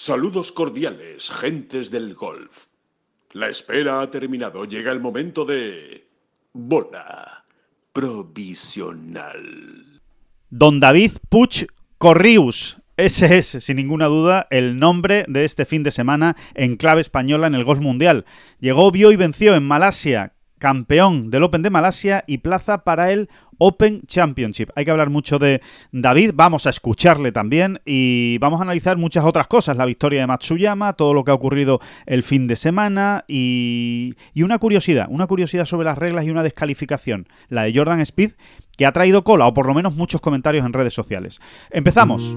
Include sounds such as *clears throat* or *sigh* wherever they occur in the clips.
Saludos cordiales, gentes del golf. La espera ha terminado. Llega el momento de... Bola provisional. Don David Puch Corrius. Ese es, sin ninguna duda, el nombre de este fin de semana en clave española en el Golf Mundial. Llegó, vio y venció en Malasia, campeón del Open de Malasia y plaza para el Open Championship. Hay que hablar mucho de David, vamos a escucharle también y vamos a analizar muchas otras cosas, la victoria de Matsuyama, todo lo que ha ocurrido el fin de semana y, y una curiosidad, una curiosidad sobre las reglas y una descalificación, la de Jordan Speed, que ha traído cola o por lo menos muchos comentarios en redes sociales. Empezamos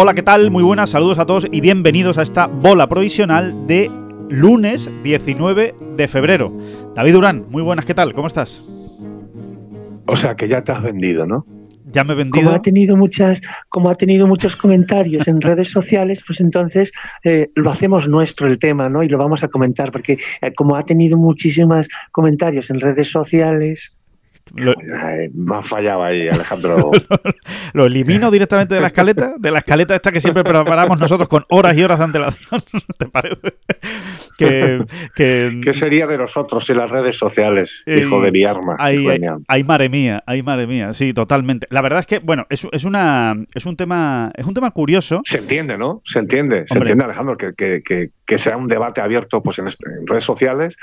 Hola, ¿qué tal? Muy buenas, saludos a todos y bienvenidos a esta bola provisional de lunes 19 de febrero. David Durán, muy buenas, ¿qué tal? ¿Cómo estás? O sea, que ya te has vendido, ¿no? Ya me he vendido. Como ha tenido muchas, como ha tenido muchos comentarios en redes sociales, pues entonces eh, lo hacemos nuestro el tema, ¿no? Y lo vamos a comentar, porque eh, como ha tenido muchísimos comentarios en redes sociales, lo... me ha fallado ahí, Alejandro. *laughs* lo, elimino directamente de la escaleta, de la escaleta esta que siempre preparamos nosotros con horas y horas de antelación, *laughs* ¿te parece? Que, ¿Qué sería de nosotros en las redes sociales, hijo de mi arma? Hay, hay, madre mía, hay madre mía, sí, totalmente. La verdad es que, bueno, es, es, una, es, un, tema, es un tema curioso. Se entiende, ¿no? Se entiende, se entiende, Alejandro, que, que, que, sea un debate abierto pues, en, en redes sociales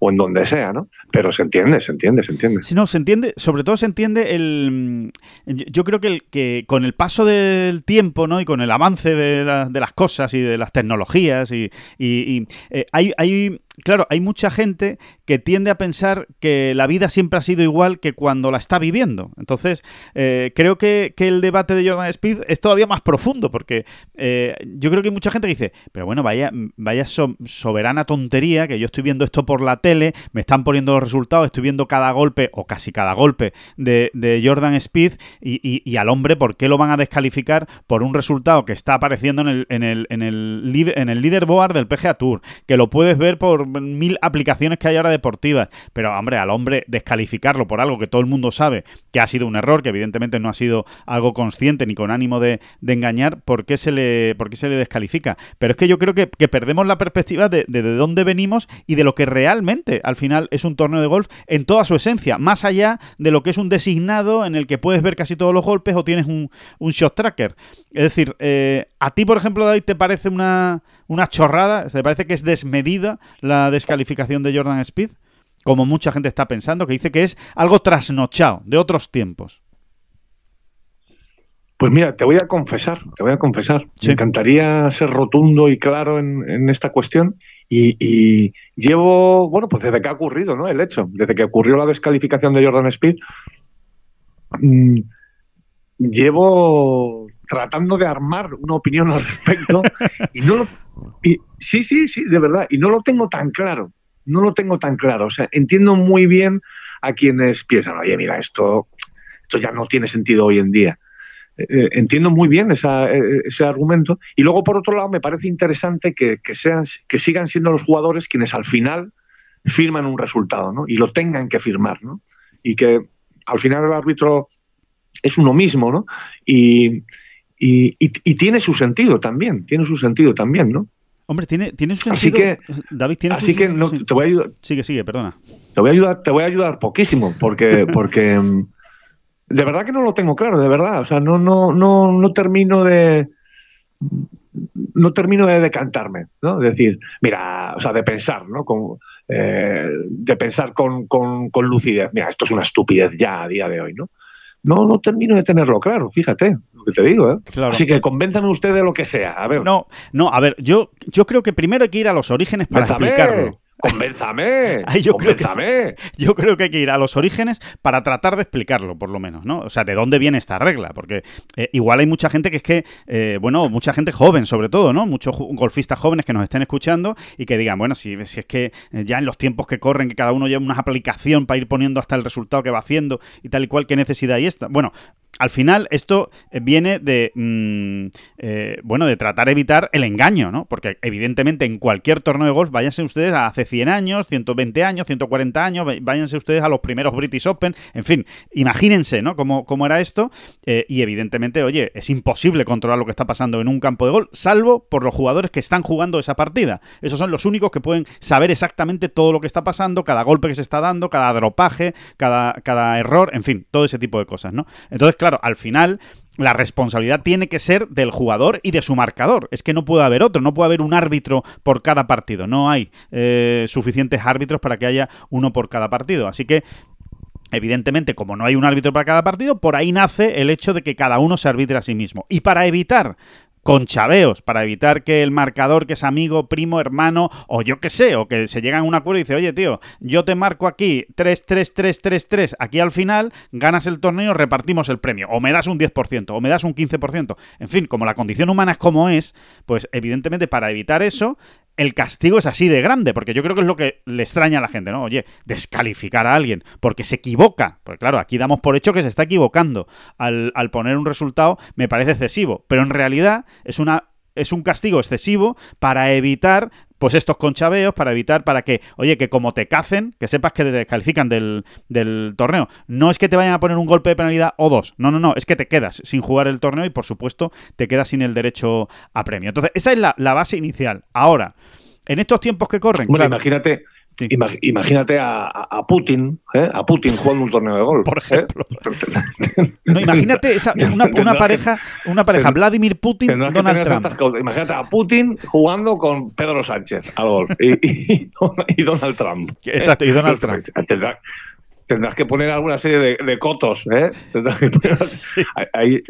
o en donde sea, ¿no? Pero se entiende, se entiende, se entiende. Sí, no, se entiende, sobre todo se entiende el... Yo creo que, el, que con el paso del tiempo, ¿no? Y con el avance de, de las cosas y de las tecnologías y, y, eh, hay, hay claro, hay mucha gente que tiende a pensar que la vida siempre ha sido igual que cuando la está viviendo. Entonces, eh, creo que, el debate de Jordan Speed es todavía más profundo, porque eh, yo creo que hay mucha gente que dice, pero bueno, vaya, vaya soberana tontería, que yo estoy viendo esto por la tele, me están poniendo los resultados, estoy viendo cada golpe, o casi cada golpe, de, Jordan Speed, y, al hombre, ¿por qué lo van a descalificar por un resultado que está apareciendo en el, en el, en el, en el leaderboard del PGA Tour, que lo puedes ver por mil aplicaciones que hay ahora deportivas, pero hombre, al hombre descalificarlo por algo que todo el mundo sabe que ha sido un error, que evidentemente no ha sido algo consciente ni con ánimo de, engañar, ¿por qué, se le, ¿por se le descalifica? Pero es que yo creo que, perdemos la perspectiva de, de, dónde venimos y de lo que realmente al final es un torneo de golf en toda su esencia, más allá de lo que es un designado en el que puedes ver casi todos los golpes o tienes un, un shot tracker. Es decir, eh, a ti, por ejemplo, David, ¿te parece una, una chorrada? ¿Te parece que es desmedida la descalificación de Jordan Speed? Como mucha gente está pensando, que dice que es algo trasnochado de otros tiempos. Pues mira, te voy a confesar, te voy a confesar. Me encantaría ser rotundo y claro en, esta cuestión. Y, llevo, bueno, pues desde que ha ocurrido, ¿no? El hecho, desde que ocurrió la descalificación de Jordan Speed, mm, llevo tratando de armar una opinión al respecto *laughs* y no lo, sí, sí, sí, de verdad, y no lo tengo tan claro, no lo tengo tan claro, o sea, entiendo muy bien a quienes piensan, oye, mira, esto, esto ya no tiene sentido hoy en día. Eh, eh, entiendo muy bien esa, eh, ese argumento. Y luego, por otro lado, me parece interesante que, sean, que sigan siendo los jugadores quienes al final firman un resultado, ¿no? Y lo tengan que firmar, ¿no? Y que al final el árbitro es uno mismo, ¿no? Y, y, tiene su sentido también, tiene su sentido también, ¿no? Hombre, tiene, tiene su sentido. Así que, David, tiene así que no, te voy a ayudar. Sigue, sigue, perdona. Te voy a ayudar, te voy a ayudar poquísimo, porque, *laughs* porque mm, de verdad que no lo tengo claro, de verdad. O sea, no, no, no, no termino de no termino de decantarme, ¿no? De decir, mira, o sea, de pensar, ¿no? Con, eh, de pensar con, con, con, lucidez. Mira, esto es una estupidez ya a día de hoy, ¿no? No, no termino de tenerlo claro, fíjate lo que te digo, ¿eh? Así que convénzame usted de lo que sea, a ver. No, no, a ver, yo, yo creo que primero hay que ir a los orígenes para explicarlo. Convénzame. *laughs* Yo creo que- convénzame. *laughs* Yo creo que hay que ir a los orígenes para tratar de explicarlo, por lo menos, ¿no? O sea, de dónde viene esta regla, porque eh, igual hay mucha gente que es que, eh, bueno, mucha gente joven sobre todo, ¿no? Muchos golfistas jóvenes que nos estén escuchando y que digan, bueno, si, si es que eh, ya en los tiempos que corren, que cada uno lleva una aplicación para ir poniendo hasta el resultado que va haciendo y tal y cual, ¿qué necesidad hay esta? Bueno, al final esto eh, viene de, mm, eh, bueno, de tratar de evitar el engaño, ¿no? Porque evidentemente en cualquier torneo de golf, váyanse ustedes a hace 100 años, 120 años, 140 años, váyanse ustedes a los primeros British Open, en fin, imagínense, ¿no? Cómo, cómo era esto eh, y evidentemente, oye, es imposible controlar lo que está pasando en un campo de golf, salvo por los jugadores que están jugando esa partida. Esos son los únicos que pueden saber exactamente todo lo que está pasando, cada golpe que se está dando, cada dropaje, cada, cada error, en fin, todo ese tipo de cosas, ¿no? Entonces, claro, al final la responsabilidad tiene que ser del jugador y de su marcador. Es que no puede haber otro, no puede haber un árbitro por cada partido. No hay eh, suficientes árbitros para que haya uno por cada partido. Así que Evidentemente, como no hay un árbitro para cada partido, por ahí nace el hecho de que cada uno se arbitre a sí mismo. Y para evitar con chaveos, para evitar que el marcador, que es amigo, primo, hermano, o yo qué sé, o que se llega a un acuerdo y dice, oye, tío, yo te marco aquí 3-3-3-3-3, aquí al final ganas el torneo, repartimos el premio, o me das un 10%, o me das un 15%. En fin, como la condición humana es como es, pues evidentemente para evitar eso, el castigo es así de grande, porque yo creo que es lo que le extraña a la gente, ¿no? Oye, descalificar a alguien porque se equivoca, porque claro, aquí damos por hecho que se está equivocando. Al, al poner un resultado, me parece excesivo, pero en realidad es una es un castigo excesivo para evitar pues estos conchaveos, para evitar, para que, oye, que como te cacen, que sepas que te descalifican del, del torneo. No es que te vayan a poner un golpe de penalidad o dos, no, no, no, es que te quedas sin jugar el torneo y por supuesto te quedas sin el derecho a premio. Entonces, esa es la, la base inicial. Ahora, en estos tiempos que corren, Bueno, claro, imagínate, Sí. ima- imagínate a, Putin, ¿eh? a Putin jugando un torneo de golf. Por ¿eh? ejemplo. *laughs* No, imagínate esa- *laughs* una, una pareja, una pareja, Vladimir Putin, Donald Trump. Imagínate a Putin jugando con Pedro Sánchez al golf y, y- y *laughs* Donald Trump. Exacto, y Donald Trump. Tendrás, tendrás que poner alguna serie de, de cotos. ¿eh? Tendrás que poner- ahí-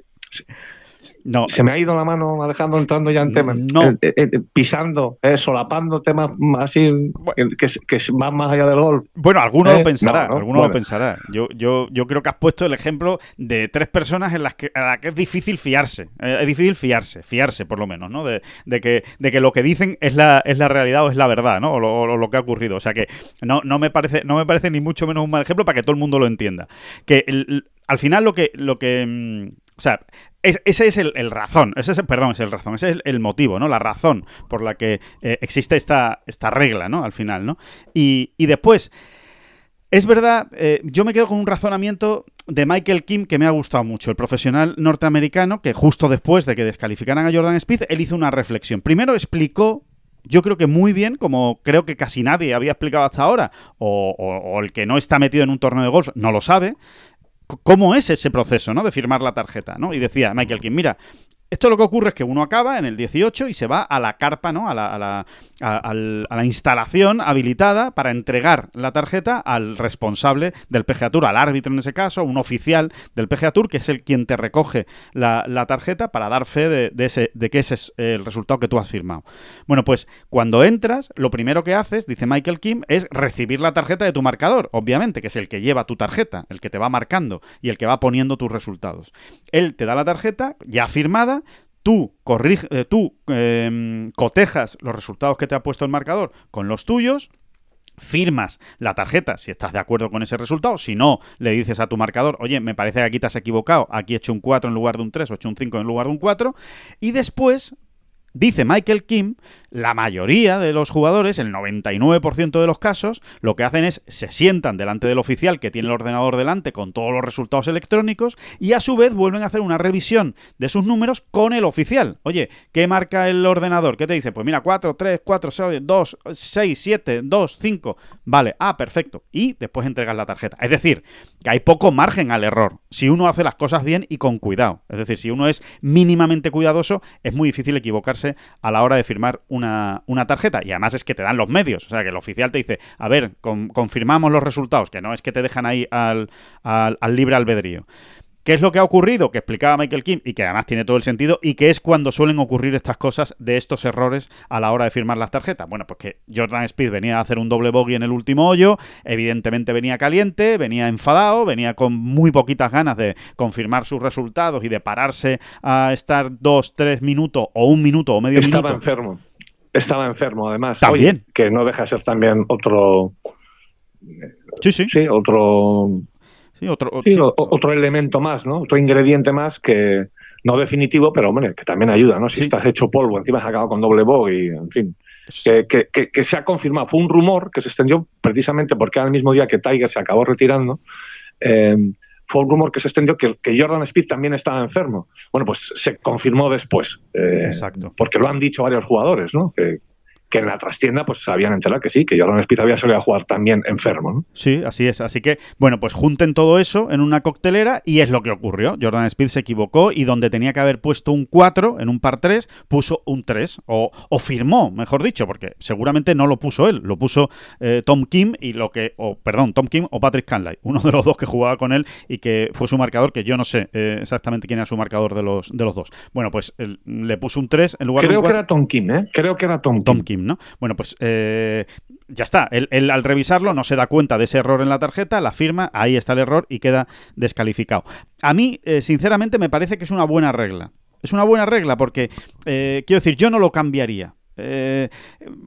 No, se me ha ido la mano, Alejandro, entrando ya en temas. No. Eh, eh, eh, pisando, eh, solapando temas así que, que van más allá del golf. Bueno, alguno ¿Eh? lo pensará, No, ¿no? alguno lo Bueno. pensará. Yo, yo, yo creo que has puesto el ejemplo de tres personas en las que, a las que es difícil fiarse. Eh, es difícil fiarse, fiarse por lo menos, ¿no? De, de que, de que lo que dicen es la, es la realidad o es la verdad, ¿no? O lo, o lo que ha ocurrido. O sea que no, no, me parece, no me parece ni mucho menos un mal ejemplo para que todo el mundo lo entienda. Que el- al final lo que, lo que mm, o sea, es- ese es el, razón, ese es, perdón, es el razón, ese es el, motivo, ¿no? La razón por la que eh, existe esta, esta regla, ¿no? Al final, ¿no? Y, y después, es verdad, eh, yo me quedo con un razonamiento de Michael Kim que me ha gustado mucho, el profesional norteamericano que justo después de que descalificaran a Jordan Spieth, él hizo una reflexión. Primero explicó yo creo que muy bien, como creo que casi nadie había explicado hasta ahora, o, o- el que no está metido en un torneo de golf no lo sabe, cómo es ese proceso, ¿no? De firmar la tarjeta, ¿no? Y decía Michael Kim, mira, esto lo que ocurre es que uno acaba en el 18 y se va a la carpa, ¿no? A la, instalación habilitada para entregar la tarjeta al responsable del PGA Tour, al árbitro en ese caso, un oficial del PGA Tour, que es el quien te recoge la, la tarjeta para dar fe de, de ese, de que ese es el resultado que tú has firmado. Bueno, pues cuando entras, lo primero que haces, dice Michael Kim, es recibir la tarjeta de tu marcador, obviamente, que es el que lleva tu tarjeta, el que te va marcando y el que va poniendo tus resultados. Él te da la tarjeta ya firmada, tú, corrige, eh, tú eh, cotejas los resultados que te ha puesto el marcador con los tuyos, firmas la tarjeta si estás de acuerdo con ese resultado. Si no, le dices a tu marcador, oye, me parece que aquí te has equivocado, aquí he hecho un 4 en lugar de un 3 o he hecho un 5 en lugar de un 4. Y después, dice Michael Kim, la mayoría de los jugadores, el 99% de los casos, lo que hacen es se sientan delante del oficial que tiene el ordenador delante con todos los resultados electrónicos y a su vez vuelven a hacer una revisión de sus números con el oficial. Oye, ¿qué marca el ordenador? ¿Qué te dice? Pues mira, 4, 3, 4, 6, 2, 6, 7, 2, 5. Vale, ah, perfecto. Y después entregas la tarjeta. Es decir, que hay poco margen al error si uno hace las cosas bien y con cuidado. Es decir, si uno es mínimamente cuidadoso, es muy difícil equivocarse a la hora de firmar una, una tarjeta. Y además es que te dan los medios. O sea, que el oficial te dice, a ver, con- confirmamos los resultados, que no es que te dejan ahí al- al libre albedrío. ¿Qué es lo que ha ocurrido? Que explicaba Michael Kim y que además tiene todo el sentido y que es cuando suelen ocurrir estas cosas de estos errores a la hora de firmar las tarjetas. Bueno, pues que Jordan Speed venía a hacer un doble bogey en el último hoyo, evidentemente venía caliente, venía enfadado, venía con muy poquitas ganas de confirmar sus resultados y de pararse a estar dos, tres minutos o un minuto o medio Estaba minuto. enfermo. Estaba enfermo, además. También. Oye, que no deja de ser también otro. Sí, sí. Sí, otro. Sí, otro, sí, sí. o- otro elemento más, ¿no? Otro ingrediente más que. No definitivo, pero hombre, que también ayuda, ¿no? Si Sí. estás hecho polvo, encima has acabado con doble bogey, en fin. que, que- que- que se ha confirmado. Fue un rumor que se extendió precisamente porque el mismo día que Tiger se acabó retirando. eh, fue un rumor que se extendió que, que Jordan Speed también estaba enfermo. Bueno, pues se confirmó después. eh, Exacto. Porque lo han dicho varios jugadores, ¿no? Que, que en la trastienda pues se habían enterado que sí, que Jordan Speed había salido a jugar también enfermo, ¿no? Sí, así es. Así que, bueno, pues junten todo eso en una coctelera y es lo que ocurrió. Jordan Speed se equivocó y donde tenía que haber puesto un 4 en un par 3, puso un 3. O, o firmó, mejor dicho, porque seguramente no lo puso él, lo puso eh, Tom Kim y lo que. O, perdón, Tom Kim o Patrick Canlay, uno de los dos que jugaba con él y que fue su marcador, que yo no sé eh, exactamente quién era su marcador de los, de los dos. Bueno, pues él le puso un 3 en lugar de Creo un que 4. era Tom Kim, ¿eh? Creo que era Tom, Tom Kim. Kim, ¿no? Bueno, pues eh, ya está. Él, él, al revisarlo no se da cuenta de ese error en la tarjeta, la firma, ahí está el error y queda descalificado. A mí, eh, sinceramente, me parece que es una buena regla. Es una buena regla porque, eh, quiero decir, yo no lo cambiaría. Eh,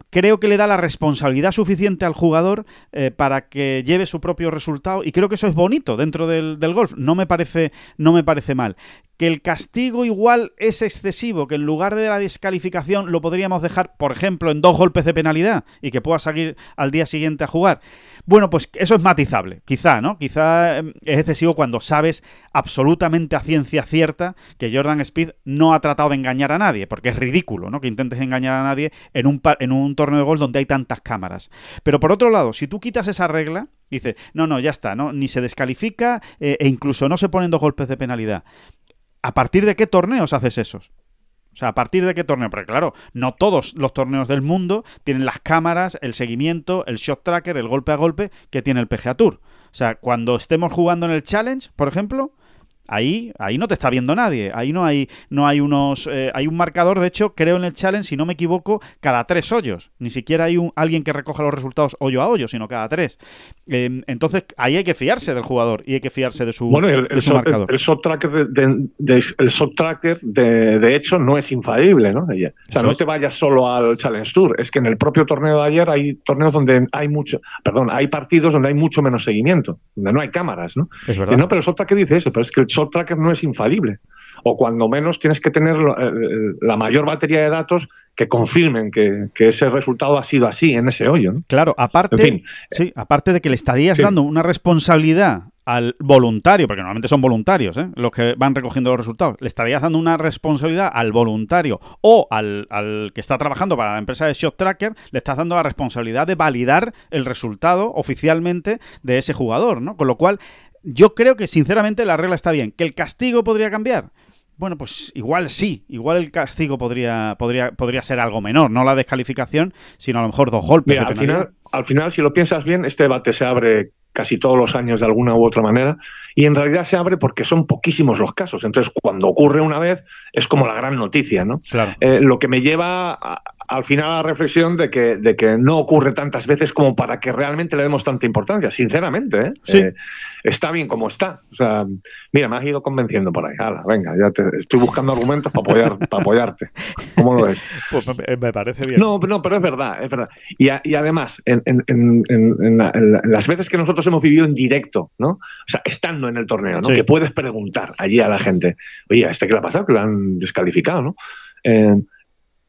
creo que le da la responsabilidad suficiente al jugador eh, para que lleve su propio resultado y creo que eso es bonito dentro del, golf. No me parece, no me parece mal que el castigo igual es excesivo, que en lugar de la descalificación lo podríamos dejar, por ejemplo, en dos golpes de penalidad y que pueda seguir al día siguiente a jugar. Bueno, pues eso es matizable, quizá, ¿no? Quizá eh, es excesivo cuando sabes absolutamente a ciencia cierta que Jordan Speed no ha tratado de engañar a nadie, porque es ridículo, ¿no? Que intentes engañar a nadie en un, en un torneo de golf donde hay tantas cámaras. Pero por otro lado, si tú quitas esa regla, dices, no, no, ya está, ¿no? Ni se descalifica eh, e incluso no se ponen dos golpes de penalidad. ¿A partir de qué torneos haces esos? O sea, ¿a partir de qué torneo? Porque claro, no todos los torneos del mundo tienen las cámaras, el seguimiento, el shot tracker, el golpe a golpe que tiene el PGA Tour. O sea, cuando estemos jugando en el Challenge, por ejemplo, ahí, ahí no te está viendo nadie. Ahí no hay, no hay unos. eh, hay un marcador, de hecho, creo en el Challenge, si no me equivoco, cada tres hoyos. Ni siquiera hay un, alguien que recoja los resultados hoyo a hoyo, sino cada tres. Eh, entonces, ahí hay que fiarse del jugador y hay que fiarse de su, Bueno, el, de el su shot- marcador. el shot tracker, de, el shot tracker de, de hecho no es infalible, ¿no? O sea, Eso no es. te vayas solo al Challenge Tour. Es que en el propio torneo de ayer hay torneos donde hay mucho, perdón, hay partidos donde hay mucho menos seguimiento, donde no hay cámaras, ¿no? Es Y verdad. no, pero el shot tracker dice eso, pero es que el shot tracker no es infalible. O cuando menos tienes que tener lo- eh, la mayor batería de datos que confirmen que, que ese resultado ha sido así en ese hoyo. ¿no? Claro, aparte, En fin. sí, aparte de que le estarías Sí. dando una responsabilidad al voluntario, porque normalmente son voluntarios ¿eh? los que van recogiendo los resultados, le estarías dando una responsabilidad al voluntario o al, al que está trabajando para la empresa de Shot Tracker, le estás dando la responsabilidad de validar el resultado oficialmente de ese jugador, ¿no? Con lo cual, yo creo que sinceramente la regla está bien. ¿Que el castigo podría cambiar? Bueno, pues igual sí, igual el castigo podría, podría, podría ser algo menor, no la descalificación, sino a lo mejor dos golpes. Mira, de al final, al final, si lo piensas bien, este debate se abre casi todos los años de alguna u otra manera y en realidad se abre porque son poquísimos los casos. Entonces, cuando ocurre una vez, es como la gran noticia, ¿no? Claro. Eh, lo que me lleva a- al final la reflexión de que, de que no ocurre tantas veces como para que realmente le demos tanta importancia, sinceramente. ¿eh? Sí. Eh, está bien como está. O sea, mira, me has ido convenciendo por ahí. Hala, venga, ya te, estoy buscando argumentos para, apoyar, *laughs* para apoyarte. ¿Cómo lo ves? Pues me, me parece bien. No, no, pero es verdad, es verdad. Y, a- y además, en, en- en la- en las veces que nosotros hemos vivido en directo, ¿no? O sea, estando en el torneo, ¿no? Sí. Que puedes preguntar allí a la gente, oye, ¿a este qué le ha pasado? Que lo han descalificado, ¿no? Eh,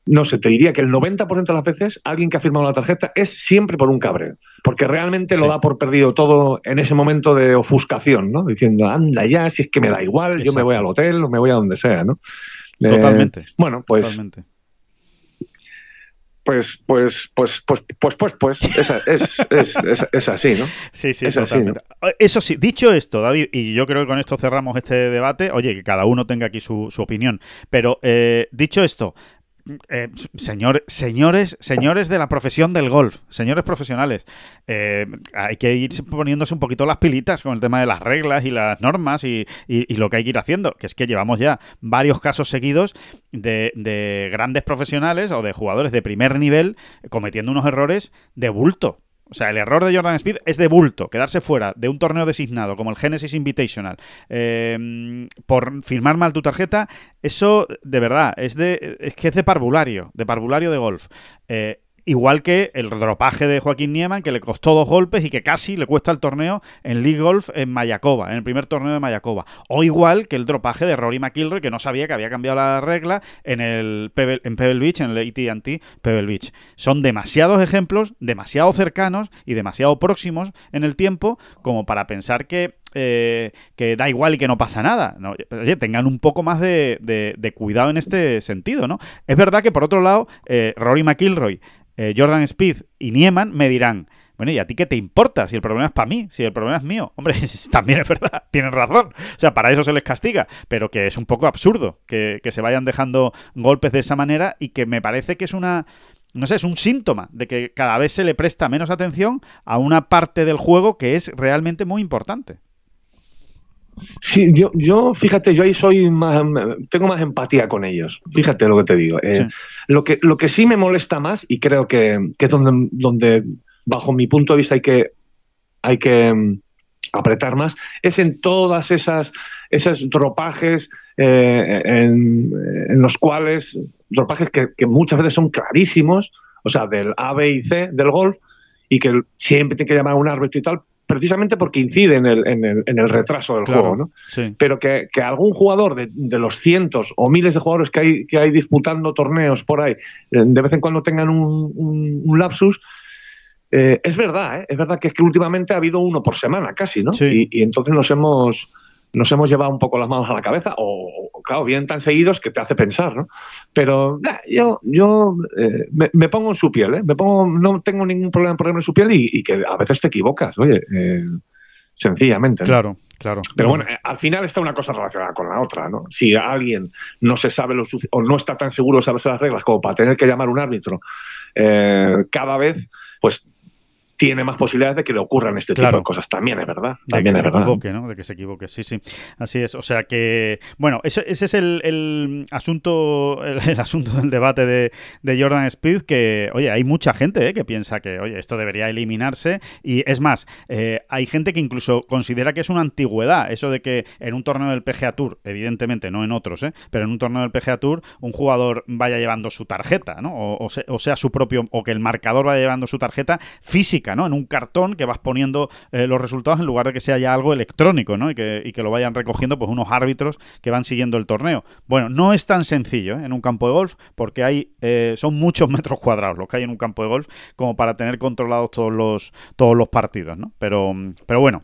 no sé, te diría que el 90% de las veces alguien que ha firmado la tarjeta es siempre por un cabreo, porque realmente Sí. lo da por perdido todo en ese momento de ofuscación, ¿no? Diciendo, anda ya, si es que me da igual, yo me voy al hotel o me voy a donde sea, ¿no? Eh, Totalmente. bueno, pues Totalmente. pues, pues, pues, pues, pues, pues, pues, es, es, es, es, así, ¿no? Sí, sí, es así. Eso sí, dicho esto, David, y yo creo que con esto cerramos este debate, oye, que cada uno tenga aquí su, su opinión, pero eh, dicho esto, eh, señor, señores, señores de la profesión del golf, señores profesionales, eh, hay que ir poniéndose un poquito las pilitas con el tema de las reglas y las normas y, lo que hay que ir haciendo, que es que llevamos ya varios casos seguidos de, de grandes profesionales o de jugadores de primer nivel cometiendo unos errores de bulto. O sea, el error de Jordan Speed es de bulto, quedarse fuera de un torneo designado como el Genesis Invitational eh, por firmar mal tu tarjeta, eso de verdad es de es que es de parvulario, de parvulario de golf. Eh, Igual que el dropaje de Joaquín Nieman, que le costó dos golpes y que casi le cuesta el torneo en League Golf en Mayakoba, en el primer torneo de Mayakoba. O igual que el dropaje de Rory McIlroy, que no sabía que había cambiado la regla en el Pebble Beach, en el AT&T Pebble Beach. Son demasiados ejemplos, demasiado cercanos y demasiado próximos en el tiempo como para pensar que eh, que da igual y que no pasa nada. Oye, tengan un poco más de, cuidado en este sentido, ¿no? Es verdad que, por otro lado, eh, Rory McIlroy eh, Jordan Speed y Nieman me dirán, bueno, ¿y a ti qué te importa? Si el problema es para mí, si el problema es mío. Hombre, *laughs* también es verdad, *laughs* tienen razón. O sea, para eso se les castiga. Pero que es un poco absurdo que, se vayan dejando golpes de esa manera y que me parece que es una. No sé, es un síntoma de que cada vez se le presta menos atención a una parte del juego que es realmente muy importante. Sí, yo, yo, fíjate, yo ahí soy más, tengo más empatía con ellos. Fíjate lo que te digo. Eh, lo, que, lo que sí me molesta más, y creo que, es donde, donde, bajo mi punto de vista, hay que, hay que mm, apretar más, es en todas esas, dropajes eh, en, los cuales, dropajes que, que muchas veces son clarísimos, o sea, del A, B y C del golf, y que siempre tiene que llamar a un árbitro y tal, precisamente porque incide en el, en el, en el retraso del juego, ¿no? Pero que, que, algún jugador de, de, los cientos o miles de jugadores que hay, que hay disputando torneos por ahí, eh, de vez en cuando tengan un, un, lapsus, eh, es verdad, ¿eh? es verdad que es que últimamente ha habido uno por semana casi, ¿no? Y, y, entonces nos hemos nos hemos llevado un poco las manos a la cabeza, o, claro, vienen tan seguidos que te hace pensar, ¿no? Pero yo, yo eh, me, pongo en su piel, ¿eh? Me pongo, no tengo ningún problema en ponerme en su piel y, que a veces te equivocas, oye, eh, sencillamente. Claro. Claro. Pero bueno, eh, al final está una cosa relacionada con la otra, ¿no? Si alguien no se sabe lo o no está tan seguro de saberse las reglas como para tener que llamar a un árbitro cada vez, pues tiene más posibilidades de que le ocurran este tipo de cosas. También es verdad. También de que se equivoque, ¿no? De que se equivoque. Sí, sí. Así es. O sea que, bueno, ese, ese es el, asunto el, asunto del debate de, Jordan Speed, que, oye, hay mucha gente ¿eh? que piensa que, oye, esto debería eliminarse. Y es más, eh, hay gente que incluso considera que es una antigüedad eso de que en un torneo del PGA Tour, evidentemente no en otros, ¿eh? pero en un torneo del PGA Tour, un jugador vaya llevando su tarjeta, ¿no? O, o sea, su propio, o que el marcador vaya llevando su tarjeta física en un cartón que vas poniendo eh, los resultados en lugar de que sea ya algo electrónico, ¿no? Y que, lo vayan recogiendo pues unos árbitros que van siguiendo el torneo. Bueno, no es tan sencillo ¿eh? en un campo de golf porque hay eh, son muchos *laughs* metros cuadrados los que hay en un campo de golf como para tener controlados todos los todos los partidos, ¿no? Pero pero bueno,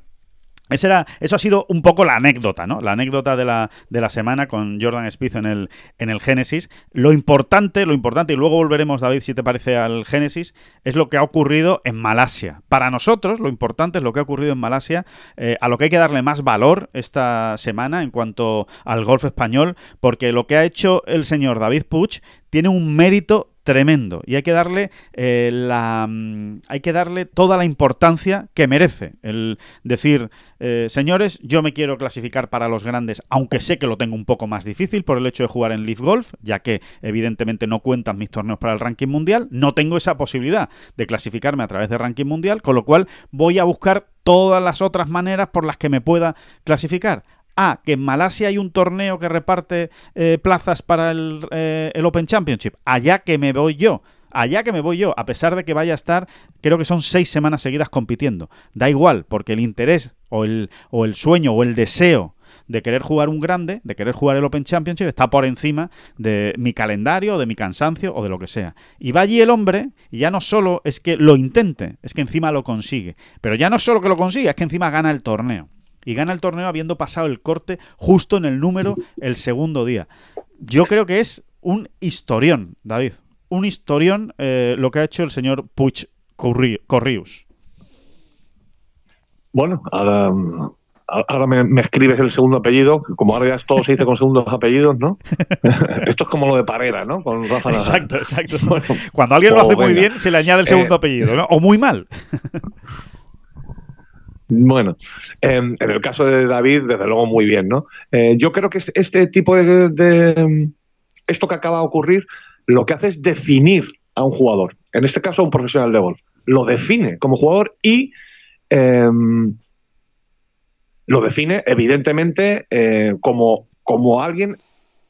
era, eso ha sido un poco la anécdota, ¿no? La anécdota de la, de la semana con Jordan Spieth en el, en el Génesis. Lo importante, lo importante, y luego volveremos, David, si te parece, al Génesis, es lo que ha ocurrido en Malasia. Para nosotros, lo importante es lo que ha ocurrido en Malasia, eh, a lo que hay que darle más valor esta semana en cuanto al golf español, porque lo que ha hecho el señor David Puch tiene un mérito tremendo. Y hay que darle eh, la mm, hay que darle toda la importancia que merece el decir eh, señores yo me quiero clasificar para los grandes aunque sé que lo tengo un poco más difícil por el hecho de jugar en Leaf Golf ya que evidentemente no cuentan mis torneos para el ranking mundial. No tengo esa posibilidad de clasificarme a través de ranking mundial con lo cual voy a buscar todas las otras maneras por las que me pueda clasificar Ah, que en Malasia hay un torneo que reparte eh, plazas para eh, el, Open Championship. Allá que me voy yo. Allá que me voy yo, a pesar de que vaya a estar, creo que son seis semanas seguidas compitiendo. Da igual, porque el interés o el, o el sueño o el deseo de querer jugar un grande, de querer jugar el Open Championship, está por encima de mi calendario, de mi cansancio o de lo que sea. Y va allí el hombre, y ya no solo es que lo intente, es que encima lo consigue. Pero ya no solo que lo consiga, es que encima gana el torneo y gana el torneo habiendo pasado el corte justo en el número el segundo día. Yo creo que es un historión, David. Un historión eh, lo que ha hecho el señor Puig Corrius. Bueno, ahora me, escribes el segundo apellido, como ahora ya todo se dice con segundos apellidos, ¿no? *laughs* Esto es como lo de Parera, ¿no? Con Rafa Exacto, exacto. Cuando alguien lo hace muy bien, se le añade el segundo eh, apellido, ¿no? O muy mal. *laughs* Bueno, em, en el caso de David, desde luego muy bien, ¿no? Eh, yo creo que este, tipo de, Esto que acaba de ocurrir, lo que hace es definir a un jugador, en este caso a un profesional de golf. Lo define como jugador y em, lo define, evidentemente, eh, como, como alguien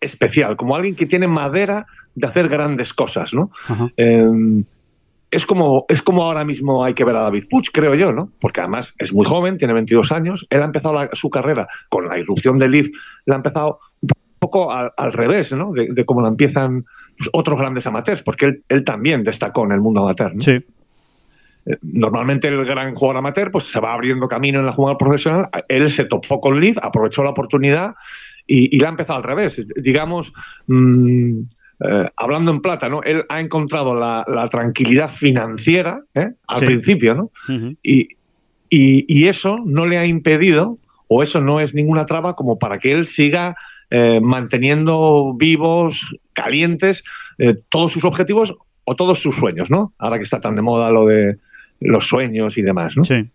especial, como alguien que tiene madera de hacer grandes cosas, ¿no? Em, es como, es como ahora mismo hay que ver a David Puig, creo yo, ¿no? Porque además es muy joven, tiene 22 años, él ha empezado su carrera con la irrupción del Leaf, la ha empezado un poco al, revés, ¿no? De, cómo la empiezan pues, otros grandes amateurs, porque él, también destacó en el mundo amateur, ¿no? Sí. Eh, normalmente el gran jugador amateur pues se va abriendo camino en la jugada profesional, él se topó con Leaf, aprovechó la oportunidad y, y la ha empezado al revés. Digamos, mmm, eh, hablando en plata, ¿no? Él ha encontrado la, tranquilidad financiera ¿eh? al principio, ¿no? y, y, eso no le ha impedido, o eso no es ninguna traba, como para que él siga eh, manteniendo vivos, calientes, todos sus objetivos o todos sus sueños, ¿no? Ahora que está tan de moda lo de los sueños y demás, ¿no? Sí.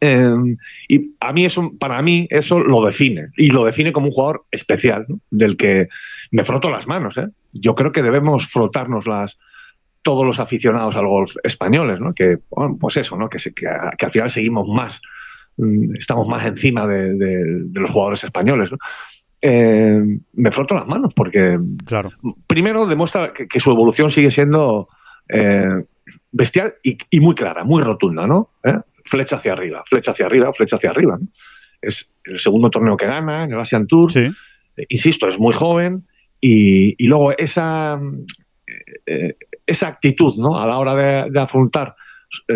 Y a mí eso, para mí eso lo define y lo define como un jugador especial, del que me froto las manos. ¿eh? Yo creo que debemos frotarnos las todos los aficionados al golf españoles, ¿no? Que, pues eso, ¿no? Que, que, al final seguimos más, mm, estamos más encima de, los jugadores españoles, eh, me froto las manos porque, claro. primero, demuestra que, su evolución sigue siendo eh, bestial y, muy clara, muy rotunda, ¿no? ¿Eh? Flecha hacia arriba, flecha hacia arriba, flecha hacia arriba. Es el segundo torneo que gana en el Asian Tour. Insisto, es muy joven, y, luego esa, eh, esa actitud ¿no? a la hora de, afrontar eh,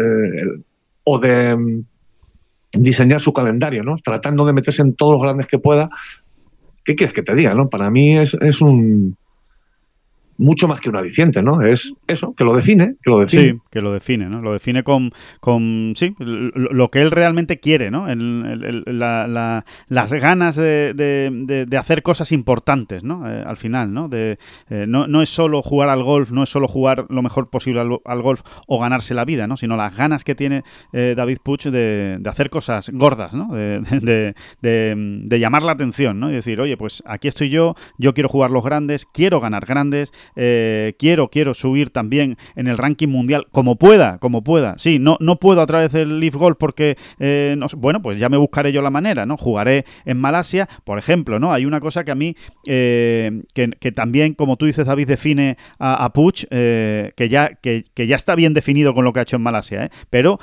o de mm, diseñar su calendario, ¿no? tratando de meterse en todos los grandes que pueda. ¿Qué quieres que te diga? ¿no? Para mí es, es un, mucho más que un aliciente, ¿no? Es eso, que lo define, que lo define. Sí, que lo define, ¿no? Lo define con, con sí, lo, que él realmente quiere, ¿no? las ganas de, hacer cosas importantes, ¿no? Eh, al final, ¿no? De, eh, no, no es solo jugar al golf, no es solo jugar lo mejor posible al, golf o ganarse la vida, ¿no? Sino las ganas que tiene eh, David Puch de, hacer cosas gordas, ¿no? De, llamar la atención, ¿no? Y decir, oye, pues aquí estoy yo, yo quiero jugar los grandes, quiero ganar grandes, eh, quiero, quiero subir también en el ranking mundial, como pueda, como pueda. Sí, no, no puedo a través del Leaf Golf porque, eh, no, bueno, pues ya me buscaré yo la manera, ¿no? Jugaré en Malasia, por ejemplo, ¿no? Hay una cosa que a mí, eh, que, también, como tú dices, David, define a, a Puch, que, ya, que, ya está bien definido con lo que ha hecho en Malasia, pero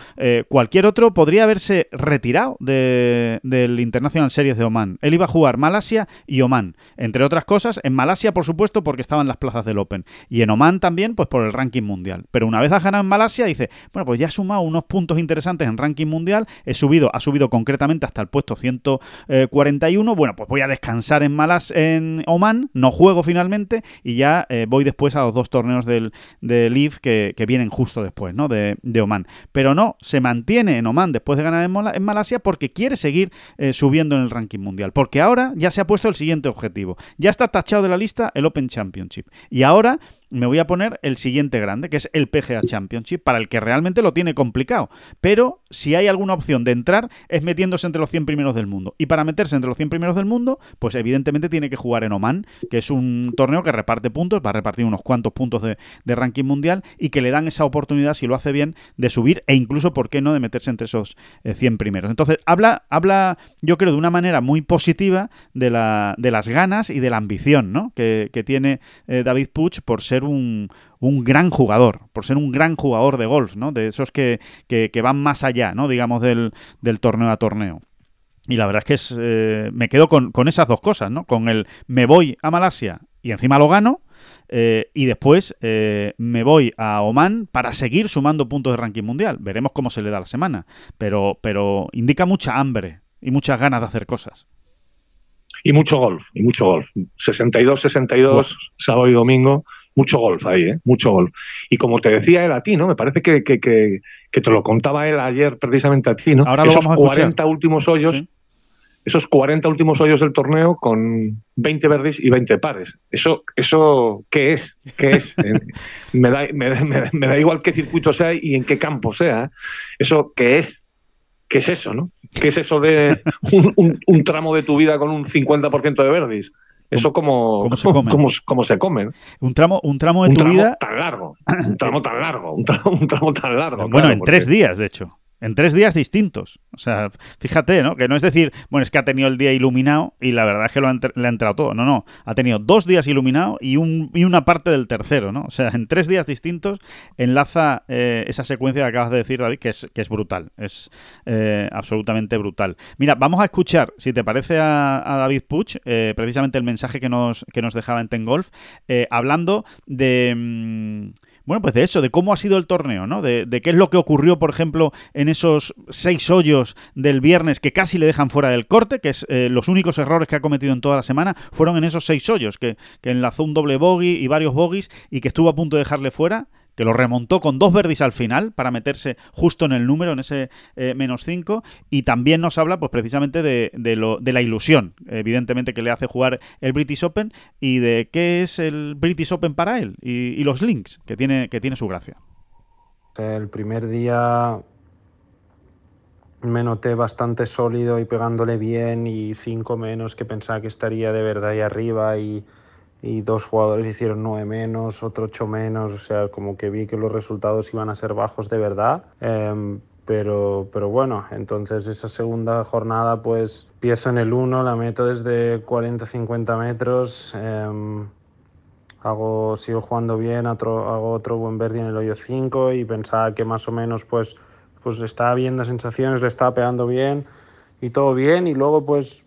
cualquier otro podría haberse retirado del International Series de Oman. Él iba a jugar Malasia y Oman, entre otras cosas, en Malasia, por supuesto, porque estaban las plazas del Open. Y en Oman también, pues por el ranking mundial. Pero una vez ha ganado en Malasia, dice, bueno, pues ya he sumado unos puntos interesantes en ranking mundial, he subido, ha subido concretamente hasta el puesto 141, bueno, pues voy a descansar en Malas en Oman, no juego finalmente y ya eh, voy después a los dos torneos del, del que, vienen justo después, ¿no? De, Oman. Pero no, se mantiene en Oman después de ganar en, Malasia porque quiere seguir eh, subiendo en el ranking mundial. Porque ahora ya se ha puesto el siguiente objetivo. Ya está tachado de la lista el Open Championship. Y ahora me voy a poner el siguiente grande, que es el PGA Championship, para el que realmente lo tiene complicado. Pero si hay alguna opción de entrar, es metiéndose entre los 100 primeros del mundo. Y para meterse entre los 100 primeros del mundo, pues evidentemente tiene que jugar en Oman, que es un torneo que reparte puntos, va a repartir unos cuantos puntos de, ranking mundial y que le dan esa oportunidad, si lo hace bien, de subir e incluso, ¿por qué no?, de meterse entre esos 100 eh, primeros. Entonces, habla, habla yo creo, de una manera muy positiva de, la, de las ganas y de la ambición ¿no? que, tiene eh, David Puch por ser un, gran jugador, por ser un gran jugador de golf, ¿no? De esos que, van más allá, ¿no? Digamos, del, torneo a torneo. Y la verdad es que es, eh, me quedo con, esas dos cosas, ¿no? Con el me voy a Malasia y encima lo gano, eh, y después eh, me voy a Oman para seguir sumando puntos de ranking mundial. Veremos cómo se le da la semana, pero, pero indica mucha hambre y muchas ganas de hacer cosas. Y mucho golf, y mucho golf. 62-62, sábado y domingo, mucho golf ahí, ¿eh? mucho golf. Y como te decía él a ti, ¿no? Me parece que, te lo contaba él ayer precisamente a ti, ¿no? Ahora Esos 40 últimos hoyos, esos 40 últimos hoyos del torneo con 20 verdes y 20 pares. ¿Eso, eso qué es? ¿Qué es? *laughs* Eh, me, da, me, da, igual qué circuito sea y en qué campo sea. ¿Eso qué es? ¿Qué es eso, no? ¿Qué es eso de un, tramo de tu vida con un 50% de verdes? Eso como, ¿Cómo se *laughs* come? Como, se come Un tramo, un tramo de tu vida. Tan largo. Un tramo tan largo. Un tramo, tan largo. Bueno, en tres días, de hecho en tres días distintos. O sea, fíjate, ¿no? Que no es decir, bueno, es que ha tenido el día iluminado y la verdad es que lo le ha entrado todo. No, no. Ha tenido dos días iluminado y, un, y una parte del tercero, ¿no? O sea, en tres días distintos enlaza eh, esa secuencia que acabas de decir, David, que es, que es brutal. Es eh, absolutamente brutal. Mira, vamos a escuchar, si te parece, a, David Puch, eh, precisamente el mensaje que nos, que nos dejaba en Tengolf, hablando de. Mm, bueno, pues de eso, de cómo ha sido el torneo, ¿no? De, qué es lo que ocurrió, por ejemplo, en esos seis hoyos del viernes que casi le dejan fuera del corte, que es eh, los únicos errores que ha cometido en toda la semana, fueron en esos seis hoyos, que, que enlazó un doble bogey y varios bogies y que estuvo a punto de dejarle fuera que lo remontó con dos verdis al final para meterse justo en el número, en ese eh, menos 5, y también nos habla pues precisamente de, de la ilusión, evidentemente, que le hace jugar el British Open y de qué es el British Open para él y, los links, que tiene, que tiene su gracia. El primer día me noté bastante sólido y pegándole bien y cinco menos que pensaba que estaría de verdad ahí arriba y y dos jugadores hicieron nueve menos, otro ocho menos, o sea, como que vi que los resultados iban a ser bajos de verdad. Em, pero, pero bueno, entonces esa segunda jornada pues empiezo en el 1, la meto desde 40-50 metros, em, hago, sigo jugando bien, otro, hago otro buen verde en el hoyo 5 y pensaba que más o menos pues, pues estaba viendo sensaciones, le estaba pegando bien y todo bien y luego pues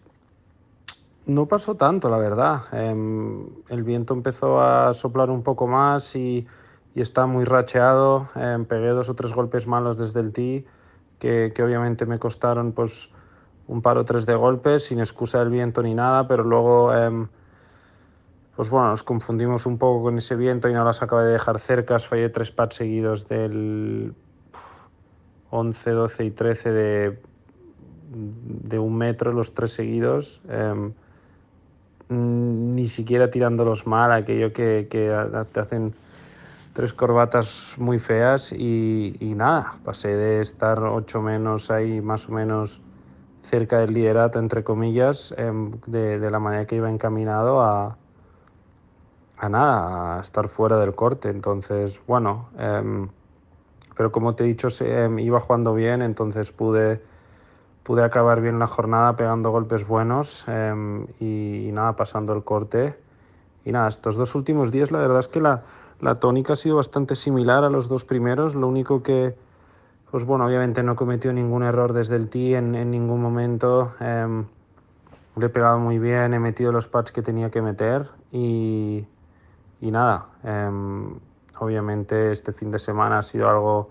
no pasó tanto, la verdad. Em, el viento empezó a soplar un poco más y, y está muy racheado. Em, pegué dos o tres golpes malos desde el tee que, que, obviamente me costaron pues, un par o tres de golpes sin excusa del viento ni nada, pero luego em, pues bueno, nos confundimos un poco con ese viento y no las acabé de dejar cercas. Fallé tres pads seguidos del 11, 12 y 13 de, de un metro, los tres seguidos. Mm, ni siquiera tirándolos mal, aquello que, te hacen tres corbatas muy feas y, nada, pasé de estar ocho menos ahí más o menos cerca del liderato, entre comillas, em, de, la manera que iba encaminado a, a nada, a estar fuera del corte. Entonces, bueno, em, pero como te he dicho, em, iba jugando bien, entonces pude pude acabar bien la jornada pegando golpes buenos em, y, nada, pasando el corte. Y nada, estos dos últimos días la verdad es que la, la, tónica ha sido bastante similar a los dos primeros. Lo único que, pues bueno, obviamente no he cometido ningún error desde el tee en, en ningún momento. Eh, le he pegado muy bien, he metido los pads que tenía que meter y, y nada, em, obviamente este fin de semana ha sido algo,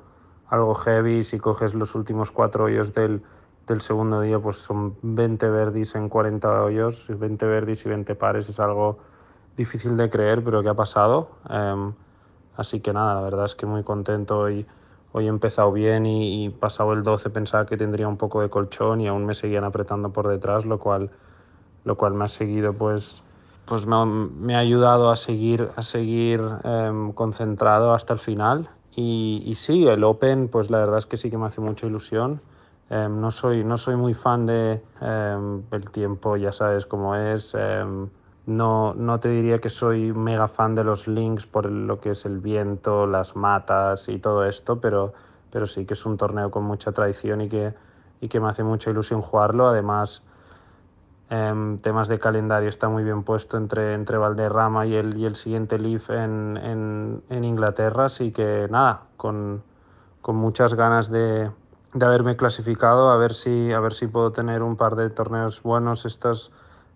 algo heavy. Si coges los últimos cuatro hoyos del del segundo día pues son 20 verdis en 40 hoyos, 20 verdis y 20 pares, es algo difícil de creer, pero que ha pasado. Em, así que nada, la verdad es que muy contento hoy. Hoy he empezado bien y, pasado el 12 pensaba que tendría un poco de colchón y aún me seguían apretando por detrás, lo cual, lo cual me ha seguido pues, pues me, me ha ayudado a seguir, a seguir em, concentrado hasta el final. Y, y sí, el Open, pues la verdad es que sí que me hace mucha ilusión. Em, no, soy, no soy muy fan de em, el tiempo, ya sabes cómo es. Em, no, no te diría que soy mega fan de los links por lo que es el viento, las matas y todo esto, pero, pero sí que es un torneo con mucha tradición y que, y que me hace mucha ilusión jugarlo. Además, temas de calendario está muy bien puesto entre, entre Valderrama y el, y el siguiente Leaf en, en, en Inglaterra, así que nada, con, con muchas ganas de, de haberme clasificado, a ver si, a ver si puedo tener un par de torneos buenos estas,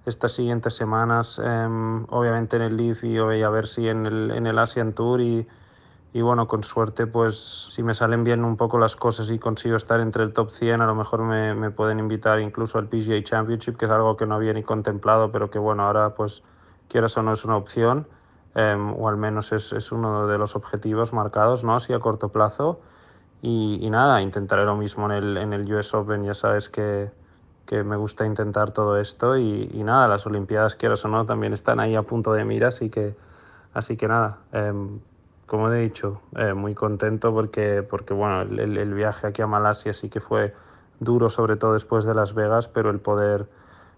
estas siguientes semanas, em, obviamente en el Leaf y, a ver si en el, en el Asian Tour y, y, bueno, con suerte pues si me salen bien un poco las cosas y consigo estar entre el top 100, a lo mejor me, me pueden invitar incluso al PGA Championship, que es algo que no había ni contemplado, pero que bueno, ahora pues quieras o no es una opción, em, o al menos es, es uno de los objetivos marcados, ¿no? Así a corto plazo. Y, nada, intentaré lo mismo en el, en el US Open. Ya sabes que, que me gusta intentar todo esto y, nada, las Olimpiadas, quiero o no, también están ahí a punto de mira, así que, así que nada, em, como he dicho, eh, muy contento porque, porque bueno, el, el, viaje aquí a Malasia sí que fue duro, sobre todo después de Las Vegas, pero el poder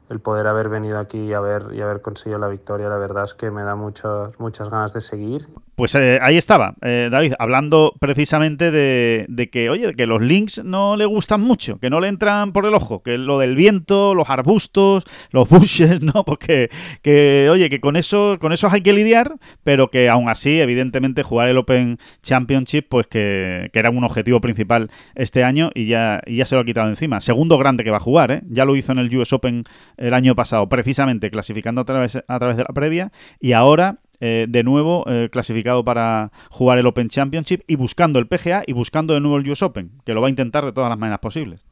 el poder haber venido aquí y haber, y haber conseguido la victoria, la verdad es que me da muchas, muchas ganas de seguir. Pues eh, ahí estaba, eh, David, hablando precisamente de, que, oye, que los links no le gustan mucho, que no le entran por el ojo, que lo del viento, los arbustos, los *laughs* bushes, ¿no? Porque, que, oye, que con eso, con esos hay que lidiar, pero que aún así, evidentemente, jugar el Open Championship, pues que, era un objetivo principal este año y ya, y ya se lo ha quitado encima. Segundo grande que va a jugar, ¿eh? Ya lo hizo en el US Open el año pasado, precisamente clasificando a través, a través de la previa, y ahora eh, de nuevo eh, clasificado para jugar el Open Championship y buscando el PGA y buscando de nuevo el US Open, que lo va a intentar de todas las maneras posibles.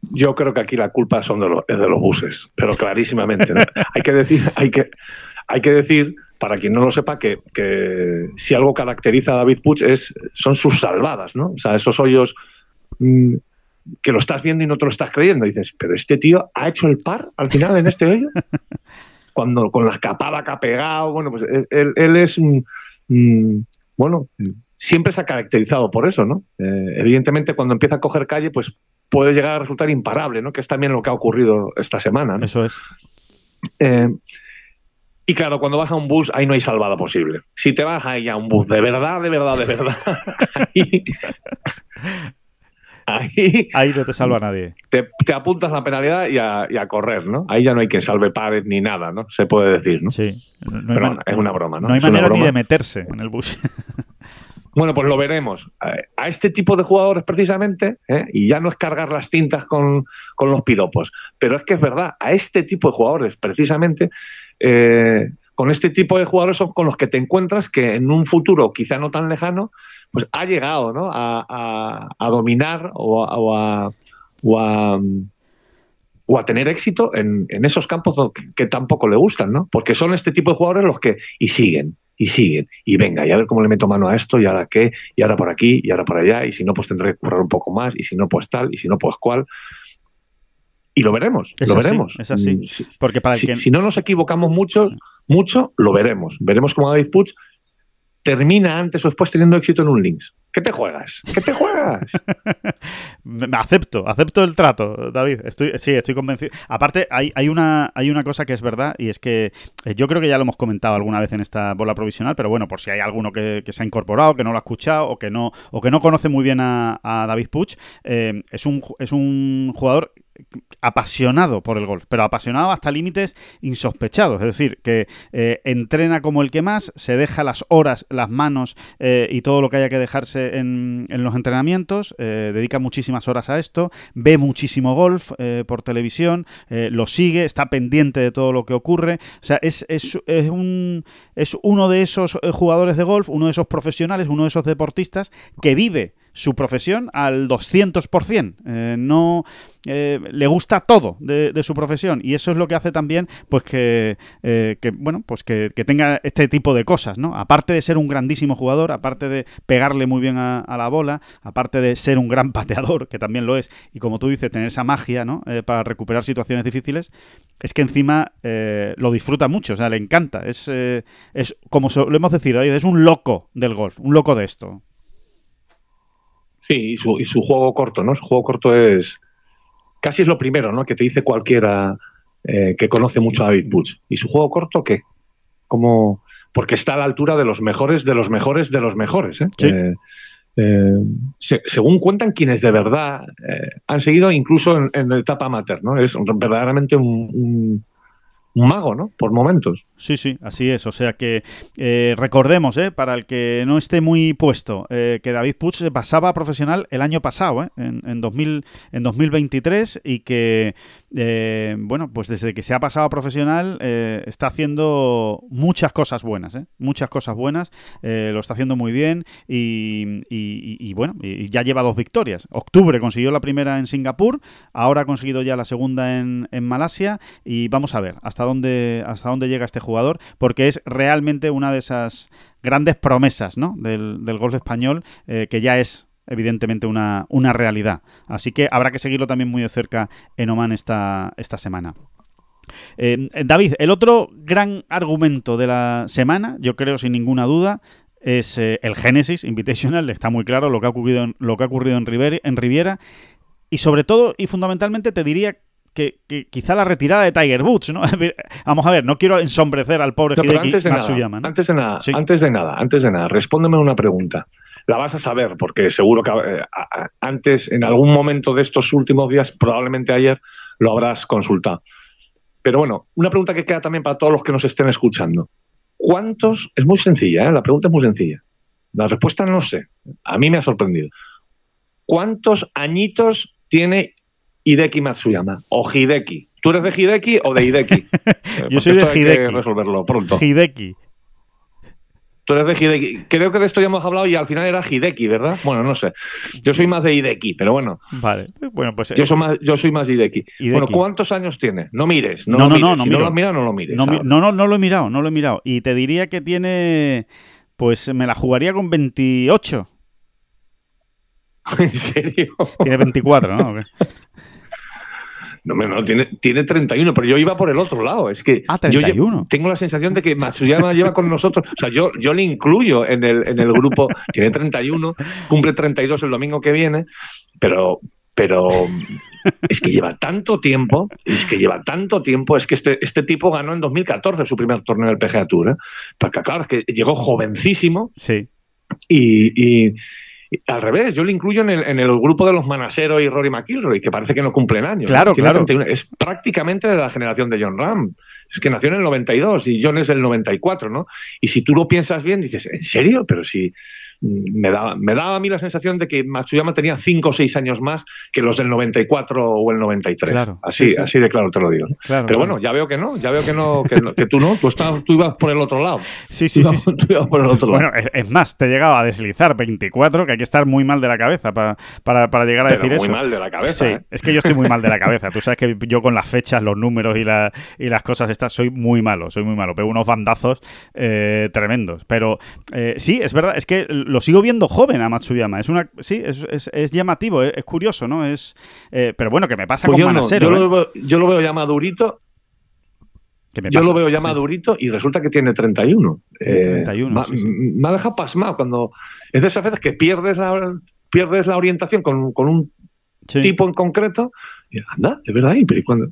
Yo creo que aquí la culpa son de los, de los buses, pero clarísimamente. *laughs* hay que decir, hay que, hay que decir, para quien no lo sepa, que, que, si algo caracteriza a David Puig es, son sus salvadas, ¿no? O sea, esos hoyos mm, que lo estás viendo y no te lo estás creyendo. dices, pero este tío ha hecho el par al final en este hoyo. *laughs* Cuando con la escapada que ha pegado, bueno, pues él, es, bueno, siempre se ha caracterizado por eso, ¿no? Eh, evidentemente, cuando empieza a coger calle, pues puede llegar a resultar imparable, ¿no? Que es también lo que ha ocurrido esta semana. Eso es. Eh, y claro, cuando baja un bus, ahí no hay salvada posible. Si te baja ahí a un bus de verdad, de verdad, de verdad, *laughs* ahí, no te salva nadie. Te, apuntas la penalidad y a, correr, ¿no? Ahí ya no hay que salve pares ni nada, ¿no? Se puede decir, ¿no? Sí. Pero es una broma, ¿no? No hay manera ni de meterse en el bus. *laughs* Bueno, pues lo veremos. A este tipo de jugadores precisamente, ¿eh? y ya no es cargar las tintas con, los piropos, pero es que es verdad, a este tipo de jugadores precisamente, eh, con este tipo de jugadores son con los que te encuentras que en un futuro quizá no tan lejano, pues ha llegado ¿no? a, dominar o a, o a, tener éxito en, esos campos que, tampoco le gustan, ¿no? Porque son este tipo de jugadores los que y siguen y siguen y venga y a ver cómo le meto mano a esto y ahora qué y ahora por aquí y ahora por allá y si no pues tendré que currar un poco más y si no pues tal y si no pues cual y lo veremos, lo veremos. Es así. Mm, Porque para si, si, no nos equivocamos mucho, mucho, lo veremos. Veremos cómo David Puig termina antes o después teniendo éxito en un Links. ¿Qué te juegas? ¿Qué te juegas? *laughs* acepto, acepto el trato, David. Estoy, sí, estoy convencido. Aparte, hay, hay, una, hay una cosa que es verdad y es que eh, yo creo que ya lo hemos comentado alguna vez en esta bola provisional, pero bueno, por si hay alguno que, se ha incorporado, que no lo ha escuchado o que no, o que no conoce muy bien a, David Puch, eh, es, un, es un jugador apasionado por el golf, pero apasionado hasta límites insospechados. Es decir, que eh, entrena como el que más, se deja las horas, las manos eh, y todo lo que haya que dejarse en, los entrenamientos, eh, dedica muchísimas horas a esto, ve muchísimo golf por televisión, lo sigue, está pendiente de todo lo que ocurre. O sea, es, es, es, un, es uno de esos jugadores de golf, uno de esos profesionales, uno de esos deportistas que vive su profesión al 200%. Eh, no eh, le gusta todo de, su profesión y eso es lo que hace también pues que, eh, bueno pues que, tenga este tipo de cosas, ¿no? Aparte de ser un grandísimo jugador, aparte de pegarle muy bien a, la bola, aparte de ser un gran *laughs* pateador, que también lo es, y como tú dices, tener esa magia, ¿no? para recuperar situaciones difíciles, es que encima lo disfruta mucho, o sea, le encanta. Es, es como solemos decir, es un loco del golf, un loco de esto. Sí, y su, y su juego corto, ¿no? Su juego corto es casi es lo primero, ¿no? Que te dice cualquiera eh, que conoce mucho a David Butch. ¿Y su juego corto qué? Como porque está a la altura de los mejores, de los mejores, de los mejores. ¿eh? eh, eh según cuentan quienes de verdad han seguido, incluso en, la etapa amateur, ¿no? Es verdaderamente un, un mago, ¿no? Por momentos. Sí, sí, así es. O sea que eh, recordemos, eh, para el que no esté muy puesto, eh, que David Puig se pasaba a profesional el año pasado, eh, en, en, 2000, en 2023, y que, bueno, pues desde que se ha pasado a profesional está haciendo muchas cosas buenas, muchas cosas buenas, lo está haciendo muy bien y, y bueno, y ya lleva dos victorias. Octubre consiguió la primera en Singapur, ahora ha conseguido ya la segunda en, en Malasia y vamos a ver hasta dónde, hasta dónde llega este jugador, porque es realmente una de esas grandes promesas ¿no? del, golf español, eh, que ya es evidentemente una, realidad. Así que habrá que seguirlo también muy de cerca en Oman esta, esta semana. Eh, David, el otro gran argumento de la semana, yo creo sin ninguna duda, es eh, el Genesis Invitational, está muy claro lo que ha ocurrido en, lo que ha ocurrido en, en Riviera, y sobre todo y fundamentalmente te diría que, quizá la retirada de Tiger Woods, ¿no? *laughs* Vamos a ver, no quiero ensombrecer al pobre Hideki antes de Matsuyama. Nada, Antes de nada, antes de nada, antes de nada, respóndeme una pregunta. La vas a saber, porque seguro que eh, antes, en algún momento de estos últimos días, probablemente ayer, lo habrás consultado. Pero bueno, una pregunta que queda también para todos los que nos estén escuchando. ¿Cuántos? Es muy sencilla, ¿eh? la pregunta es muy sencilla. La respuesta no sé. A mí me ha sorprendido. ¿Cuántos añitos tiene Hideki Matsuyama? O Hideki. ¿Tú eres de Hideki o de Hideki? *laughs* Yo soy de Hideki. resolverlo pronto. Hideki. Tú eres de Hideki. Creo que de esto ya hemos hablado y al final era Hideki, ¿verdad? Bueno, no sé. Yo soy más de Hideki, pero bueno. Vale. Bueno, pues. Yo soy más, yo soy más Hideki. Bueno, ¿cuántos años tiene? No mires. No, no, no, no, no, Si no lo has mirado, no lo mires. No, no, no, no lo he mirado, no lo he mirado. Y te diría que tiene. Pues me la jugaría con 28. *laughs* ¿En serio? Tiene 24, ¿no? No, no, tiene, tiene 31, pero yo iba por el otro lado. Es que ah, 31. Yo tengo la sensación de que Matsuyama lleva con nosotros. O sea, yo, yo le incluyo en el, en el grupo. *laughs* Tiene 31, cumple 32 el domingo que viene, pero, pero es que lleva tanto tiempo, es que lleva tanto tiempo, es que este, este tipo ganó en 2014 su primer torneo del PGA Tour, ¿eh? porque claro, es que llegó jovencísimo sí. y, y al revés, yo le incluyo en el, en el, grupo de los Manasero y Rory McIlroy, que parece que no cumplen años. Claro, claro. Es prácticamente de la generación de John Ram. Es que nació en el 92 y John es del 94, ¿no? Y si tú lo piensas bien, dices, ¿en serio? Pero si me daba, me daba a mí la sensación de que Matsuyama tenía 5 o 6 años más que los del 94 o el 93. Claro, así, sí, sí. así de claro te lo digo. Claro, Pero bueno, ya veo que no, ya veo que no, que, no- que tú no, tú, estabas, tú ibas por el otro lado. Sí, sí, Tú sí. ibas- *laughs* tú ibas por el otro lado. Bueno, es, es más, te llegaba a deslizar 24, que hay que estar muy mal de la cabeza pa- para, para llegar a Pero decir muy eso. mal de la cabeza, Sí, ¿eh? es que yo estoy muy mal de la cabeza. Tú sabes que yo con las fechas, los números y, la- y las cosas estas soy muy malo, soy muy malo. Pego unos bandazos eh, tremendos. Pero eh, sí, es verdad, es que lo sigo viendo joven a Matsuyama. Es una, sí, es, es- es llamativo, es, es curioso, ¿no? Es, eh, pero bueno, que me pasa Pues con yo, no, Manasero. yo, ¿eh? lo veo, yo lo veo ya madurito, me yo pasa, lo veo ya sí. madurito y resulta que tiene 31. Tiene Eh, 31, ma- sí, sí. Me ha dejado pasmado cuando es de esas veces que pierdes la, pierdes la orientación con, con un tipo en concreto y anda, es verdad, y pero ¿y cuándo?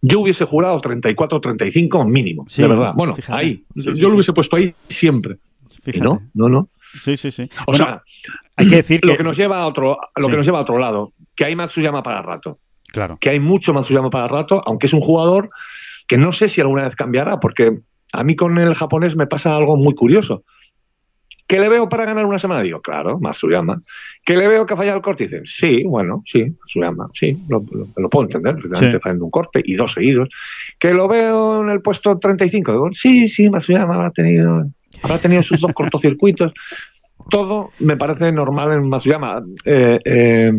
Yo hubiese jurado 34 35 mínimo, Sí, de verdad. Bueno, fíjate. ahí. Sí, yo sí, lo hubiese puesto ahí siempre. Y Fíjate. no, no, no. Sí, sí, sí. O Bueno, sea, hay que decir lo que... que nos lleva a otro, lo Sí. que nos lleva a otro lado, que hay Matsuyama para rato. Claro. que hay mucho Matsuyama para rato, aunque es un jugador que no sé si alguna vez cambiará, porque a mí con el japonés me pasa algo muy curioso. ¿Que le veo para ganar una semana? Digo, claro, Matsuyama. ¿Que le veo que ha fallado el corte? Dice, sí, bueno, sí, Matsuyama, sí, lo, lo- lo puedo entender, perfectamente Sí. fallando un corte y dos seguidos. ¿Que lo veo en el puesto 35? Digo, sí, sí, Matsuyama habrá tenido, habrá tenido sus dos cortocircuitos. Todo me parece normal en Matsuyama. Eh, eh,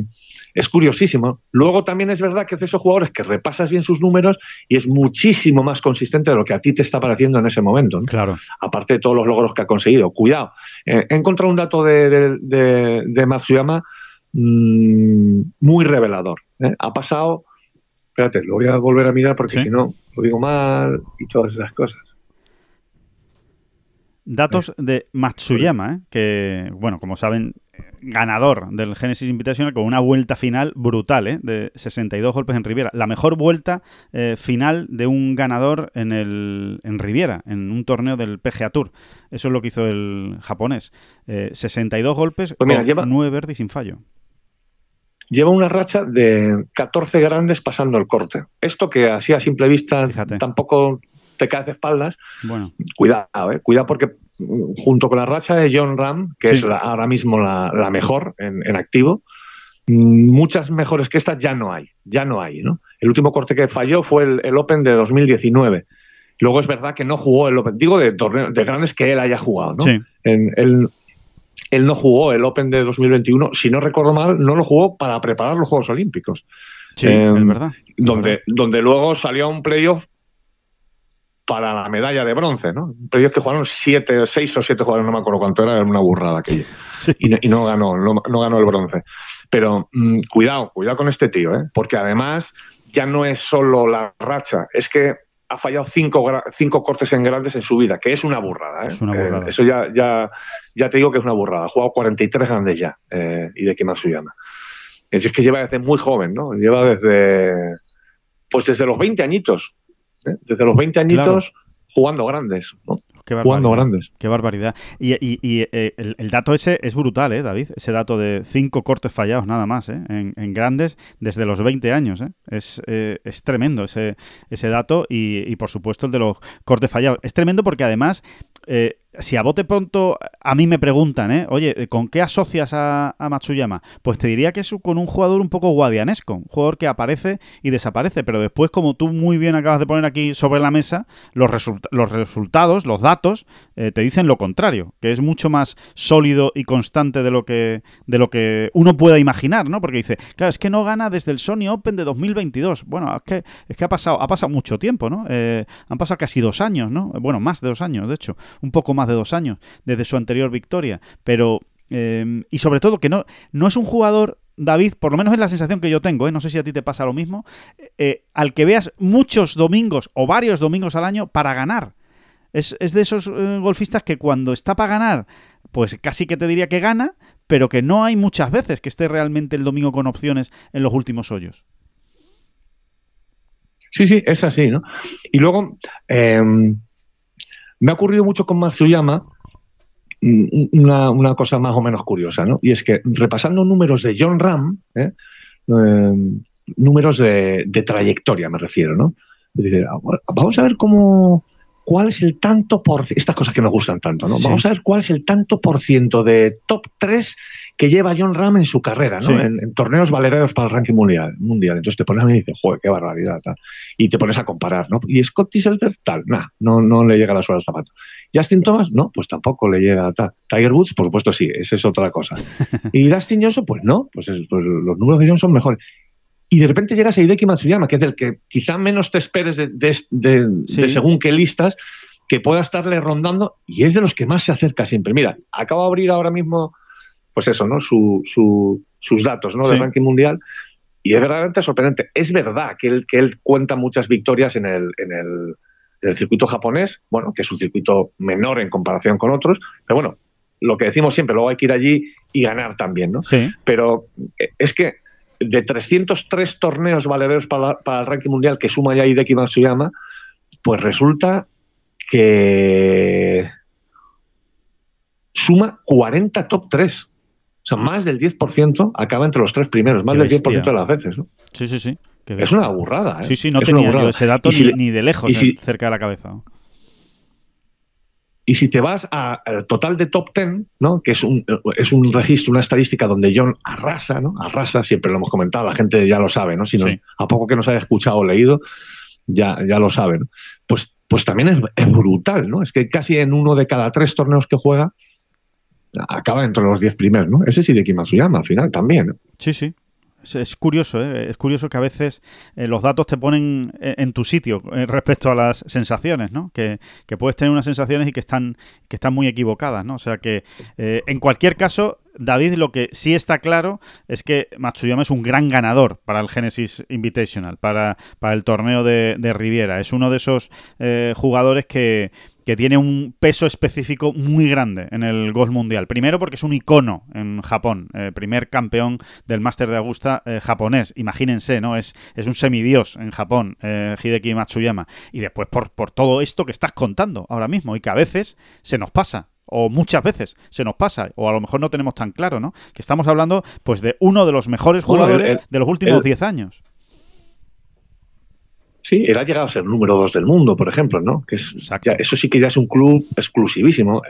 es curiosísimo. Luego también es verdad que es esos jugadores que repasas bien sus números y es muchísimo más consistente de lo que a ti te está pareciendo en ese momento. ¿no? Claro. Aparte de todos los logros que ha conseguido. Cuidado. Eh, he encontrado un dato de, de- de- de Matsuyama mm, muy revelador. Ha pasado. Espérate, lo voy a volver a mirar porque Sí. si no lo digo mal y todas esas cosas. Datos de Matsuyama, ¿eh? que, bueno, como saben, ganador del Genesis Invitational con una vuelta final brutal, ¿eh? de 62 golpes en Riviera. La mejor vuelta eh, final de un ganador en, el, en Riviera, en un torneo del PGA Tour. Eso es lo que hizo el japonés. Eh, 62 golpes Pues mira, con lleva- 9 verdes sin fallo. Lleva una racha de 14 grandes pasando el corte. Esto que así a simple vista Fíjate. tampoco te cae de espaldas, Bueno, Cuidado, eh, cuidado porque mm, junto con la racha de John Ram, que Sí. es la- ahora mismo la, la mejor en, en activo, mm, muchas mejores que estas ya no hay, ya no hay, ¿no? El último corte que falló fue el, el Open de 2019. Luego es verdad que no jugó el Open, digo de torneos de grandes que él haya jugado, ¿no? sí, En- él, él no jugó el Open de 2021, si no recuerdo mal, no lo jugó para preparar los Juegos Olímpicos sí, Eh, es verdad. donde, donde luego salió a un playoff para la medalla de bronce, ¿no? Pero ellos que jugaron siete, seis o siete jugadores, no me acuerdo cuánto era, era una burrada aquello. Y, no, y, no, ganó, no, ganó el bronce. Pero mm, cuidado, cuidado con este tío, ¿eh? Porque además ya no es solo la racha, es que ha fallado cinco, cinco cortes en grandes en su vida, que es una burrada. ¿eh? Es una burrada. Eh, eso ya, ya, ya te digo que es una burrada. Ha jugado 43 grandes ya, eh, y de qué más. Es que lleva desde muy joven, ¿no? Lleva desde, pues desde los 20 añitos. ¿Eh? Desde los 20 añitos jugando grandes, ¿no? Qué jugando grandes. Qué barbaridad. Y, y, y eh, el, el, dato ese es brutal, ¿eh, David? Ese dato de cinco cortes fallados nada más, ¿eh? En, en grandes desde los 20 años, ¿eh? Es, eh, es tremendo ese, ese dato y, y, por supuesto, el de los cortes fallados. Es tremendo porque además si a bote pronto a mí me preguntan, ¿eh? oye, ¿con qué asocias a, a, Matsuyama? Pues te diría que es con un jugador un poco guadianesco, un jugador que aparece y desaparece, pero después, como tú muy bien acabas de poner aquí sobre la mesa, los, result los resultados, los datos, eh, te dicen lo contrario, que es mucho más sólido y constante de lo que, de lo que uno pueda imaginar, ¿no? Porque dice, claro, es que no gana desde el Sony Open de 2022. Bueno, es que, es que ha, pasado, ha pasado mucho tiempo, ¿no? Eh, han pasado casi dos años, ¿no? Bueno, más de dos años, de hecho, un poco más de dos años desde su anterior victoria. Pero, eh, y sobre todo que no, no es un jugador David, por lo menos es la sensación que yo tengo, ¿eh? no sé si a ti te pasa lo mismo, eh, al que veas muchos domingos o varios domingos al año para ganar. Es, es de esos eh, golfistas que cuando está para ganar, pues casi que te diría que gana, pero que no hay muchas veces que esté realmente el domingo con opciones en los últimos hoyos. Sí, sí, es así, ¿no? Y luego, eh, me ha ocurrido mucho con Matsuyama una, una, cosa más o menos curiosa, ¿no? Y es que repasando números de John Ram, ¿eh? Eh, números de, de, trayectoria me refiero, ¿no? Dice, vamos a ver cómo, cuál es el tanto por estas cosas que nos gustan tanto, ¿no? Sí. Vamos a ver cuál es el tanto por ciento de top 3 que lleva John Ram en su carrera, ¿no? Sí. En, en, torneos valerados para el ranking mundial, mundial. Entonces te pones a mí y dices, joder, qué barbaridad, tal. Y te pones a comparar, ¿no? Y Scott Tisselter, tal, nah, no, no le llega la suela al zapato. Justin Thomas, no, pues tampoco le llega tal. Tiger Woods, por supuesto, sí, esa es otra cosa. *laughs* y Dustin Johnson, pues no, pues, es, pues los números de Johnson son mejores. Y de repente llegas a Hideki Matsuyama, que es del que quizá menos te esperes de, de, de, sí. de según qué listas, que pueda estarle rondando y es de los que más se acerca siempre. Mira, acabo de abrir ahora mismo, pues eso, ¿no? Su, su, sus datos, ¿no? Sí. Del ranking mundial. Y es verdaderamente sorprendente. Es verdad que él, que él cuenta muchas victorias en el, en, el, en el circuito japonés, bueno, que es un circuito menor en comparación con otros, pero bueno, lo que decimos siempre, luego hay que ir allí y ganar también, ¿no? Sí. Pero es que de 303 torneos valederos para, para el ranking mundial que suma ya Hideki Matsuyama, pues resulta que suma 40 top 3. O sea, más del 10% acaba entre los tres primeros, más del 10% de las veces. ¿no? Sí, sí, sí. Es una burrada. ¿eh? Sí, sí, no es tenía yo ese dato si, ni, de lejos si, eh, cerca de la cabeza. Y si te vas al total de top 10, ¿no? que es un, es un registro, una estadística donde John arrasa, ¿no? arrasa, siempre lo hemos comentado, la gente ya lo sabe, ¿no? Si no, sí. a poco que nos haya escuchado o leído, ya, ya lo saben. Pues pues también es, es, brutal, ¿no? Es que casi en uno de cada tres torneos que juega acaba entre los diez primeros, ¿no? Ese sí de Kimatsuyama al final también. Sí, sí. Es, curioso, ¿eh? es curioso que a veces eh, los datos te ponen en tu sitio eh, respecto a las sensaciones, ¿no? Que, que, puedes tener unas sensaciones y que están, que están muy equivocadas, ¿no? O sea que eh, en cualquier caso David, lo que sí está claro es que Matsuyama es un gran ganador para el Genesis Invitational, para, para el torneo de, de, Riviera. Es uno de esos eh, jugadores que, que tiene un peso específico muy grande en el golf mundial. Primero porque es un icono en Japón, eh, primer campeón del Máster de Augusta eh, japonés. Imagínense, ¿no? Es, es un semidios en Japón, eh, Hideki Matsuyama. Y después por, por todo esto que estás contando ahora mismo y que a veces se nos pasa o muchas veces se nos pasa, o a lo mejor no tenemos tan claro, ¿no? Que estamos hablando, pues, de uno de los mejores jugadores bueno, el, el, de los últimos 10 años. Sí, él ha llegado a ser número dos del mundo, por ejemplo, ¿no? Que es, ya, eso sí que ya es un club exclusivísimo.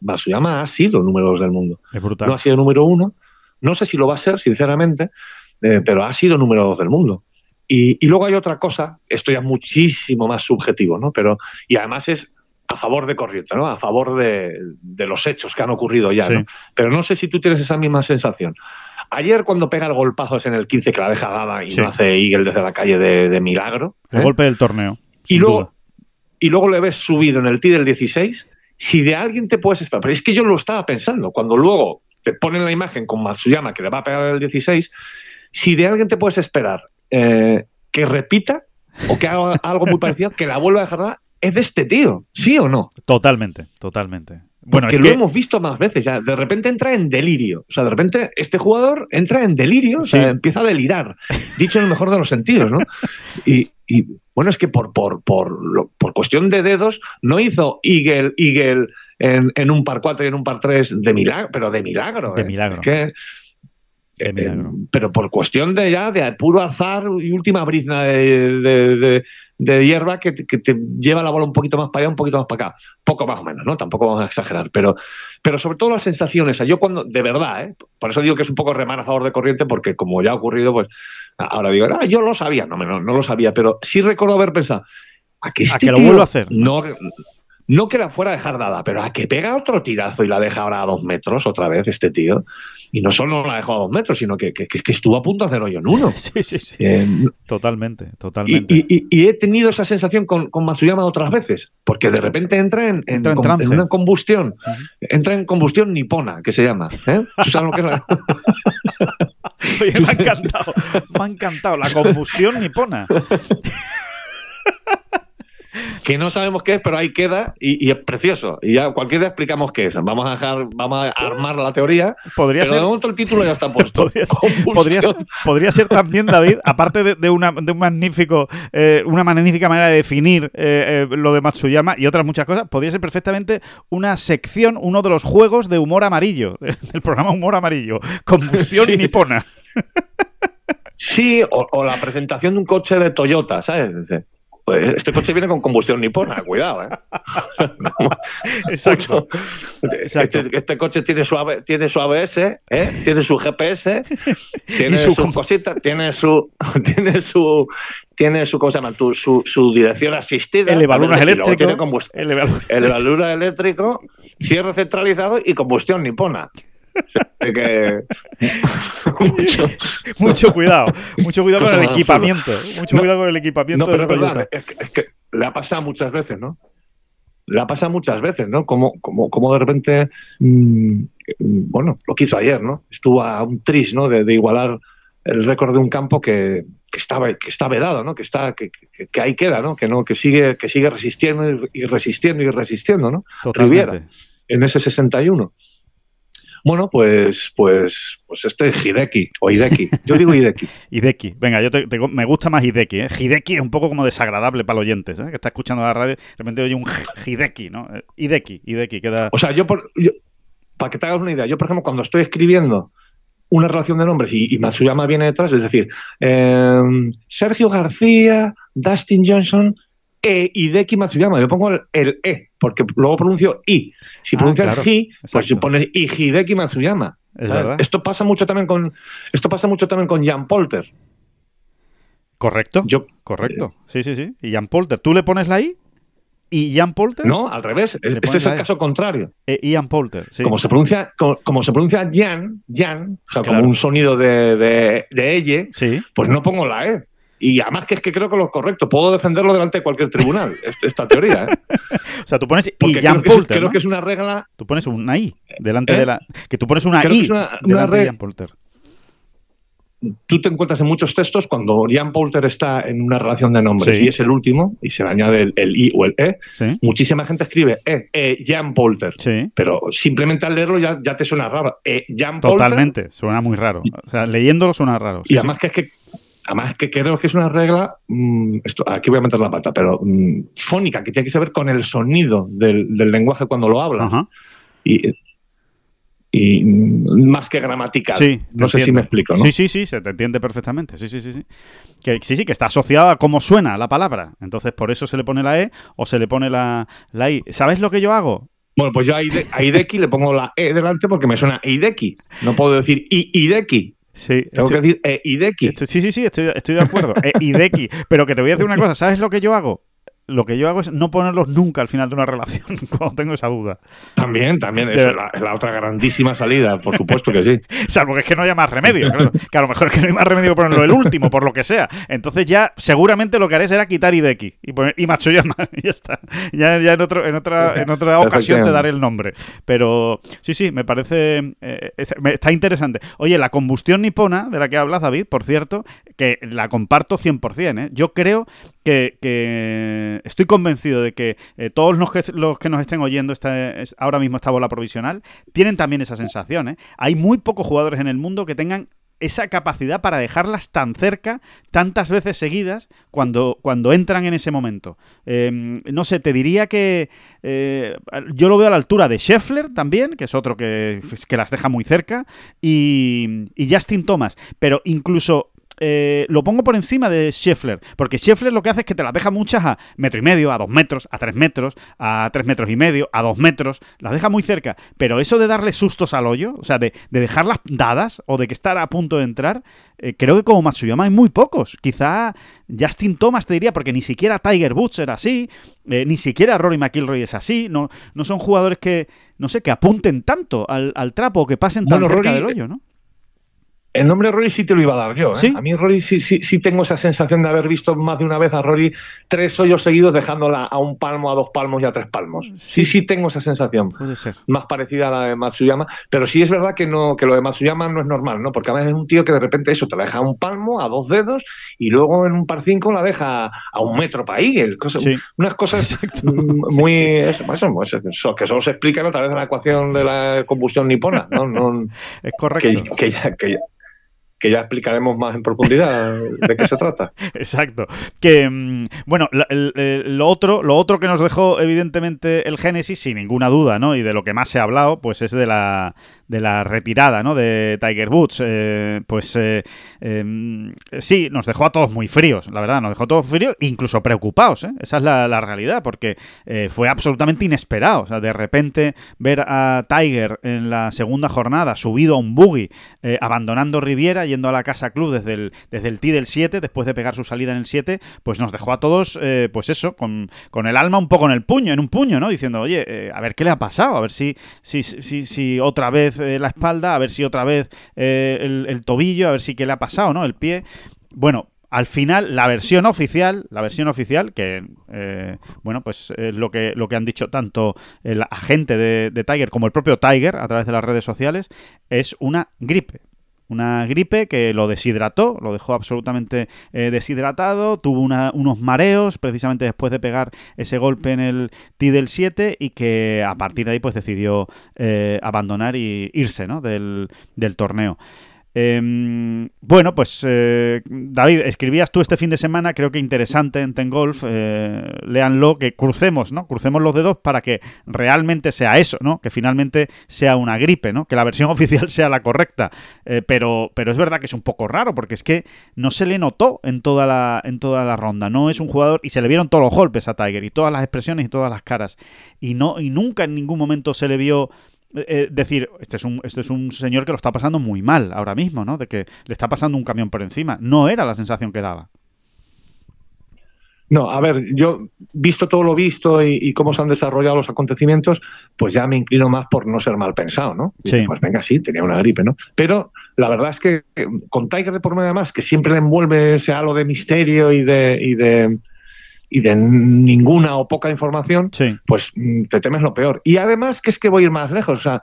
Matsuyama ha sido número dos del mundo. Es brutal. No ha sido número uno. No sé si lo va a ser, sinceramente, eh, pero ha sido número dos del mundo. Y, y, luego hay otra cosa, esto ya es muchísimo más subjetivo, ¿no? Pero, y además es a favor de corriente, ¿no? A favor de, de los hechos que han ocurrido ya, sí. ¿no? Pero no sé si tú tienes esa misma sensación. Ayer cuando pega el golpazo es en el 15 que la deja dada y sí. no hace Eagle desde la calle de, de milagro. El ¿eh? golpe del torneo. Y luego, duda. y luego le ves subido en el T del 16, si de alguien te puedes esperar, pero es que yo lo estaba pensando, cuando luego te ponen la imagen con Matsuyama que le va a pegar el 16, si de alguien te puedes esperar eh, que repita o que haga *laughs* algo muy parecido, que la vuelva a dejar es de este tío, ¿sí o no? Totalmente, totalmente. Bueno, que es lo que hemos visto más veces ya. De repente entra en delirio. O sea, de repente este jugador entra en delirio, o sea, empieza a delirar. Dicho en el mejor de los sentidos, ¿no? Y, y, bueno, es que por, por, por, por cuestión de dedos no hizo Eagle, Eagle en, en un par 4 y en un par 3 de milagro, pero de milagro. De ¿eh? milagro. Es que, De eh, pero por cuestión de ya de puro azar y última brizna de, de- de- de hierba que, te- que te lleva la bola un poquito más para allá, un poquito más para acá. Poco más o menos, ¿no? Tampoco vamos a exagerar. Pero, pero sobre todo las sensaciones. Yo cuando, de verdad, ¿eh? por eso digo que es un poco remar a favor de corriente, porque como ya ha ocurrido, pues ahora digo, ah, yo lo sabía. No, no, no lo sabía, pero sí recuerdo haber pensado, a que, este que lo tío vuelva a hacer. No, no que la fuera a dejar dada, pero a que pega otro tirazo y la deja ahora a dos metros otra vez este tío. Y no solo la dejó a dos metros, sino que, que- que estuvo a punto de hacer hoyo en uno. *laughs* Sí, sí, sí. Eh, Totalmente, totalmente. y- y- y he tenido esa sensación con, con Matsuyama otras veces, porque de repente entra en, en Entra en com- en una combustión, entra en combustión nipona, que se llama. ¿eh? ¿Tú sabes lo que es la- *laughs* *laughs* Oye, me ha encantado. Me ha encantado. La combustión nipona. Que no sabemos qué es, pero ahí queda y, y es precioso. Y ya cualquier día explicamos qué es. Vamos a dejar, vamos a armar la teoría, Podría pero ser. de momento el título ya está *laughs* puesto. Podría ser, podría, ser- podría ser también, David, aparte de, de una, de un magnífico, eh, una magnífica manera de definir eh, eh, lo de Matsuyama y otras muchas cosas, podría ser perfectamente una sección, uno de los juegos de humor amarillo, *laughs* del programa Humor Amarillo, combustión *laughs* Sí. nipona. Sí, o, o la presentación de un coche de Toyota, ¿sabes? "Pues Este coche viene con combustión nipona, cuidado, ¿eh? *laughs* Exacto. Este, este coche tiene su, AB tiene su ABS, ¿eh? tiene su GPS, *laughs* tiene su sus cositas, tiene su, *laughs* tiene su, tiene su, ¿cómo se llama? Tu- su, su dirección asistida. El evalunas eléctrico. tiene el eléctrico, cierre centralizado y combustión nipona. Que- *laughs* mucho- Mucho cuidado, mucho cuidado con el equipamiento. Mucho No, cuidado con el equipamiento No, pero del es verdad, es que, es que le ha pasado muchas veces, ¿no? Le ha pasado muchas veces, ¿no? Como, como, como de repente, mm, mm, bueno, lo que hizo ayer, ¿no? Estuvo a un tris, ¿no? De, de igualar el récord de un campo que, que estaba que está vedado, ¿no? Que está que, que- que ahí queda, ¿no? Que no que sigue que sigue resistiendo y, y resistiendo y resistiendo, ¿no? Totalmente. Riviera. En ese 61. Bueno, pues pues pues este es Hideki o Hideki. Yo digo Hideki. *laughs* Hideki. Venga, yo te- te- me gusta más Hideki. ¿eh? Hideki es un poco como desagradable para los oyentes, ¿eh? que está escuchando la radio, de repente oye un Hideki, ¿no? Hideki, Hideki, queda... O sea, yo, por, yo- para que te hagas una idea, yo, por ejemplo, cuando estoy escribiendo una relación de nombres y, y Matsuyama viene detrás, es decir, eh, Sergio García, Dustin Johnson e Hideki Matsuyama. Yo pongo el, el E, porque luego pronuncio I. Si Ah, pronuncias claro, Hi, pues exacto. pones I Hideki Matsuyama. Es. Esto pasa mucho también con esto pasa mucho también con Jan Polter. Correcto, Yo correcto. Sí, sí, sí. Y Ian Polter, ¿tú le pones la I? ¿Y Ian Polter? no, al revés. Este es el E. caso contrario. Eh, Ian Polter, sí. Como se pronuncia, como, como se pronuncia Jan, Jan, o sea, Claro. como un sonido de, de, de Sí. pues no pongo la E. Y además que es que creo que lo correcto, puedo defenderlo delante de cualquier tribunal, *laughs* est- esta teoría. ¿eh? *laughs* O sea, tú pones Porque y Ian creo, que es, Polter, creo ¿no? que es una regla, Tú pones una I delante ¿Eh? de la... Que tú pones una Creo I es una- una delante de Ian Polter. tú te encuentras en muchos textos cuando Jan Poulter está en una relación de nombres Sí. y es el último y se le añade el, el I o el E, Sí, muchísima gente escribe E, E Jan Poulter. sí. Pero simplemente al leerlo ya, ya te suena raro. E Jan. Totalmente. Suena muy raro. O sea, leyéndolo suena raro. Y además que es que además que creo que es una regla, mm, esto, aquí voy a meter la pata, pero mm, fónica, que tiene que ver con el sonido del, del lenguaje cuando lo hablas. Ajá. Y, y mm, más que gramatical. Sí, no sé si me explico, ¿no? Sí, sí, sí, se te entiende perfectamente. Sí, sí, sí, sí. Que, sí, sí, que está asociada a cómo suena la palabra. Entonces, por eso se le pone la E o se le pone la, la I. ¿Sabes lo que yo hago? Bueno, pues yo a, Ide- a Hideki le pongo la E delante porque me suena Hideki. No puedo decir I Hideki. Sí, Tengo estoy- que decir E Hideki. estoy- sí, sí, sí, estoy, estoy de acuerdo. E, Hideki. Pero que te voy a decir una cosa. ¿Sabes lo que yo hago? Lo que yo hago es no ponerlos nunca al final de una relación *laughs* cuando tengo esa duda. También, también, es la, la, otra grandísima salida, por supuesto que sí. *laughs* Salvo que es que no haya más remedio, claro. que a lo mejor es que no hay más remedio que ponerlo el último, por lo que sea. Entonces ya seguramente lo que haré será quitar Hideki y poner y Matsuyama *laughs* y ya está. Ya, ya en, otro, en otra, en otra ocasión te daré el nombre. Pero sí, sí, me parece... Eh, está interesante. Oye, la combustión nipona, de la que hablas, David, por cierto, que la comparto 100%. ¿eh? Yo creo que, estoy convencido de que eh, todos los que, los que nos estén oyendo esta, ahora mismo esta bola provisional tienen también esa sensación. ¿eh? Hay muy pocos jugadores en el mundo que tengan esa capacidad para dejarlas tan cerca tantas veces seguidas cuando, cuando entran en ese momento. Em, no sé, te diría que eh, yo lo veo a la altura de Scheffler también, que es otro que, que las deja muy cerca, y, y Justin Thomas, pero incluso eh, lo pongo por encima de Scheffler, porque Scheffler lo que hace es que te las deja muchas a metro y medio, a dos metros, a tres metros, a tres metros y medio, a dos metros, las deja muy cerca, pero eso de darle sustos al hoyo, o sea, de, dejarlas dadas o de que estar a punto de entrar, eh, creo que como Matsuyama hay muy pocos. Quizá Justin Thomas te diría, porque ni siquiera Tiger Woods era así, eh, ni siquiera Rory McIlroy es así, no, no son jugadores que, no sé, que apunten tanto al, trapo o que pasen tan cerca del hoyo, ¿no? El nombre Rory sí te lo iba a dar yo. ¿eh? A mí Rory sí, sí, sí tengo esa sensación de haber visto más de una vez a Rory tres hoyos seguidos dejándola a un palmo, a dos palmos y a tres palmos. Sí, sí, tengo esa sensación. Puede ser. Más parecida a la de Matsuyama. Pero sí es verdad que no que lo de Matsuyama no es normal, ¿no? Porque a veces es un tío que de repente eso te la deja a un palmo, a dos dedos y luego en un par cinco la deja a un metro para ahí. unas cosas muy... Eso, eso, que solo se explican a través de la ecuación de la combustión nipona. ¿no? no es correcto. que, que que ya explicaremos más en profundidad de qué se trata. *laughs* Exacto. Que mm, bueno, lo, otro, lo otro que nos dejó evidentemente el Génesis, sin ninguna duda, ¿no? Y de lo que más se ha hablado, pues es de la de la retirada ¿no? de Tiger Woods, eh, pues eh, em, sí, nos dejó a todos muy fríos, la verdad, nos dejó a todos fríos, incluso preocupados, ¿eh? esa es la, realidad, porque fue absolutamente inesperado, o sea, de repente ver a Tiger en la segunda jornada subido a un buggy, abandonando Riviera, yendo a la Casa Club desde el, desde el del 7, después de pegar su salida en el 7, pues nos dejó a todos, pues eso, con, con, el alma un poco en el puño, en un puño, ¿no? Diciendo, oye, a ver qué le ha pasado, a ver si, si, si, si otra vez eh, la espalda, a ver si otra vez eh, el, tobillo, a ver si qué le ha pasado, ¿no? El pie. Bueno, al final, la versión oficial, la versión oficial, que eh, bueno, pues es lo que, lo que han dicho tanto el agente de, de, Tiger como el propio Tiger a través de las redes sociales, es una gripe. Una gripe que lo deshidrató, lo dejó absolutamente eh, deshidratado, tuvo unos mareos precisamente después de pegar ese golpe en el T del 7 y que a partir de ahí pues decidió eh, abandonar y irse ¿no? del torneo. Em, bueno, pues eh, David, escribías tú este fin de semana, creo que interesante en Ten Golf, eh, léanlo, que crucemos, ¿no? Crucemos los dedos para que realmente sea eso, ¿no? Que finalmente sea una gripe, ¿no? Que la versión *laughs* oficial sea la correcta. Eh, pero, pero es verdad que es un poco raro, porque es que no se le notó en toda la, en toda la ronda. No es un jugador, y se le vieron todos los golpes a Tiger, y todas las expresiones y todas las caras. Y no, y nunca en ningún momento se le vio eh, eh, decir, este es, un, este es un señor que lo está pasando muy mal ahora mismo, ¿no? De que le está pasando un camión por encima. No era la sensación que daba. No, a ver, yo, visto todo lo visto y, cómo se han desarrollado los acontecimientos, pues ya me inclino más por no ser mal pensado, ¿no? Sí. Pues venga, sí, tenía una gripe, ¿no? Pero la verdad es que con Tiger de por medio más, que siempre le envuelve ese halo de misterio y de, y de y de ninguna o poca información, pues mm, te temes lo peor. Y además que es que voy a ir más lejos, o sea,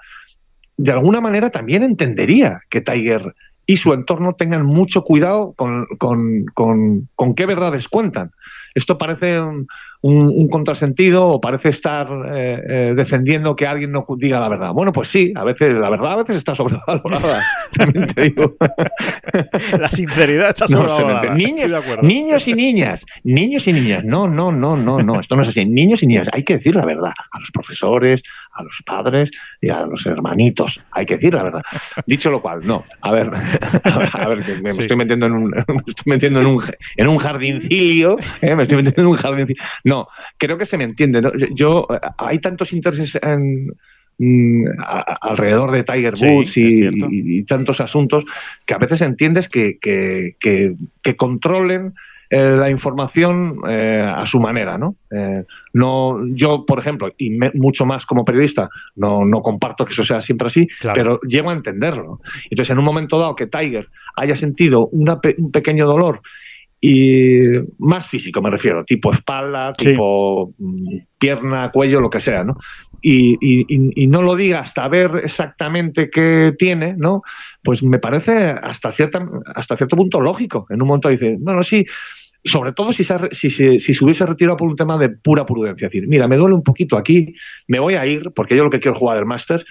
de alguna manera también entendería que Tiger y su entorno tengan mucho cuidado con, con, con, con qué verdades cuentan. Esto parece un, un, contrasentido o parece estar eh, eh, defendiendo que alguien no diga la verdad. Bueno, pues sí, a veces la verdad a veces está sobrevalorada, *laughs* también te digo. *laughs* La sinceridad está sobrevalorada. niños, niños y niñas, niños y niñas. No, no, no, no, no, esto no es así. Niños y niñas, hay que decir la verdad a los profesores, a los padres y a los hermanitos. Hay que decir la verdad. Dicho lo cual, no. A ver, *laughs* a ver, me, estoy metiendo en un, me estoy metiendo en un, en un jardincilio, ¿eh? me estoy metiendo en un jardincilio. No, creo que se me entiende. Yo, hay tantos intereses mm, alrededor de Tiger Woods y, tantos asuntos que a veces entiendes que, que, controlen eh, la información eh, a su manera, ¿no? Eh, no yo, por ejemplo, y me- mucho más como periodista, no, no comparto que eso sea siempre así, Claro. pero llego a entenderlo. Entonces, en un momento dado que Tiger haya sentido una un pequeño dolor y más físico me refiero, tipo espalda, Sí. tipo mm, pierna, cuello, lo que sea, ¿no? Y, y- no lo diga hasta ver exactamente qué tiene, ¿no? Pues me parece hasta, cierta, hasta cierto punto lógico. En un momento dice, bueno, sí, sobre todo si se, si, si se hubiese retirado por un tema de pura prudencia. Es decir, mira, me duele un poquito aquí, me voy a ir, porque yo lo que quiero es jugar el máster,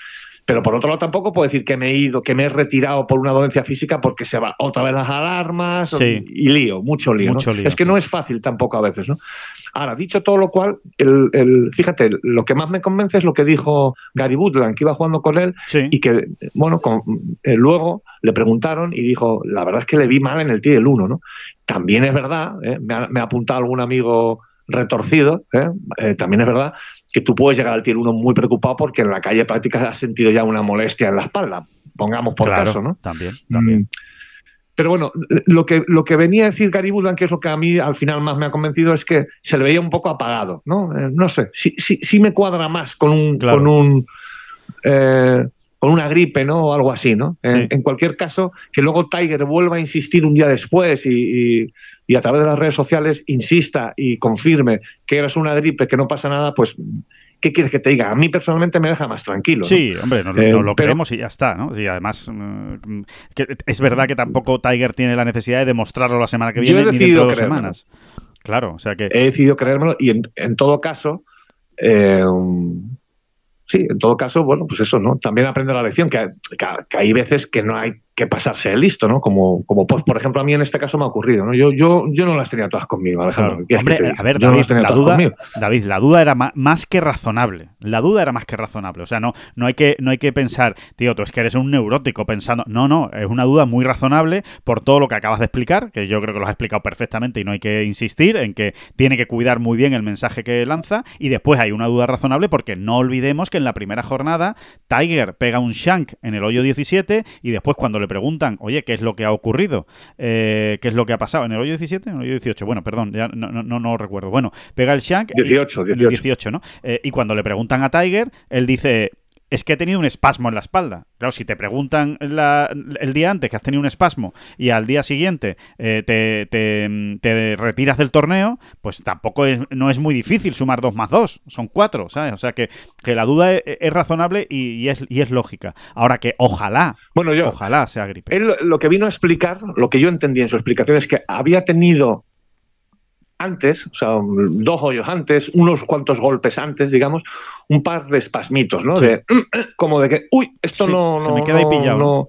pero por otro lado tampoco puedo decir que me he ido, que me he retirado por una dolencia física porque se va otra vez las alarmas Sí. y lío, mucho lío. ¿no? Mucho lío, es que sí. no es fácil tampoco a veces, ¿no? Ahora, dicho todo lo cual, el, el- fíjate, lo que más me convence es lo que dijo Gary Woodland, que iba jugando con él Sí. y que, bueno, con- eh, luego le preguntaron y dijo, la verdad es que le vi mal en el tee del 1, ¿no? También es verdad, ¿eh? me, ha, me ha apuntado algún amigo retorcido, ¿eh? Eh, también es verdad que tú puedes llegar al tier 1 muy preocupado porque en la calle práctica has sentido ya una molestia en la espalda, pongamos por claro, caso, ¿no? También, también. Mm. Pero bueno, lo que, lo que venía a decir Gary Woodland, que es lo que a mí al final más me ha convencido, es que se le veía un poco apagado, ¿no? Eh, no sé, sí, sí, sí me cuadra más con un, Claro. con un eh, con una gripe, ¿no? O algo así, ¿no? En- Sí. En, cualquier caso, que luego Tiger vuelva a insistir un día después y, y- y a través de las redes sociales insista y confirme que eres una gripe, que no pasa nada, pues, ¿qué quieres que te diga? A mí personalmente me deja más tranquilo. ¿no? Sí, hombre, nos, Eh, nos lo pero- creemos y ya está, ¿no? Sí, además, mm, que es verdad que tampoco Tiger tiene la necesidad de demostrarlo la semana que viene ni dentro de dos semanas. Claro, o sea que... he decidido creérmelo y en, en todo caso, eh, sí, en todo caso, bueno, pues eso, ¿no? También aprende la lección, que, que- hay veces que no hay que pasarse de listo, ¿no? Como, como por ejemplo, a mí en este caso me ha ocurrido, ¿no? Yo, yo, yo no las tenía todas conmigo, Alejandro. Claro. ¿qué quieres Hombre, a ver, no David, la duda. David, la duda era más que razonable. La duda era más que razonable. O sea, no, no, hay que, no hay que pensar, tío, tú es que eres un neurótico pensando. No, no, es una duda muy razonable por todo lo que acabas de explicar, que yo creo que lo has explicado perfectamente y no hay que insistir en que tiene que cuidar muy bien el mensaje que lanza. Y después hay una duda razonable porque no olvidemos que en la primera jornada Tiger pega un shank en el hoyo 17 y después cuando le preguntan, oye, ¿qué es lo que ha ocurrido? Eh, ¿Qué es lo que ha pasado? ¿En el hoyo 17? ¿En el hoyo 18? Bueno, perdón, ya no, no, no, no recuerdo. Bueno, pega el shank. y- 18, en el 18. 18, ¿no? Eh, y cuando le preguntan a Tiger, él dice, es que he tenido un espasmo en la espalda. Claro, si te preguntan la- el día antes que has tenido un espasmo y al día siguiente eh, te, te- te retiras del torneo, pues tampoco es, no es muy difícil sumar dos más dos, son cuatro, ¿sabes? O sea que, que la duda es, es razonable y, y es, y es lógica. Ahora que ojalá, Bueno, yo, ojalá sea gripe. Él lo- lo que vino a explicar, lo que yo entendí en su explicación es que había tenido antes, o sea, dos hoyos antes, unos cuantos golpes antes, digamos, un par de espasmitos, ¿no? Sí. De, *clears throat* como de que, uy, esto Sí, no, se no, me queda ahí no- pillado. no-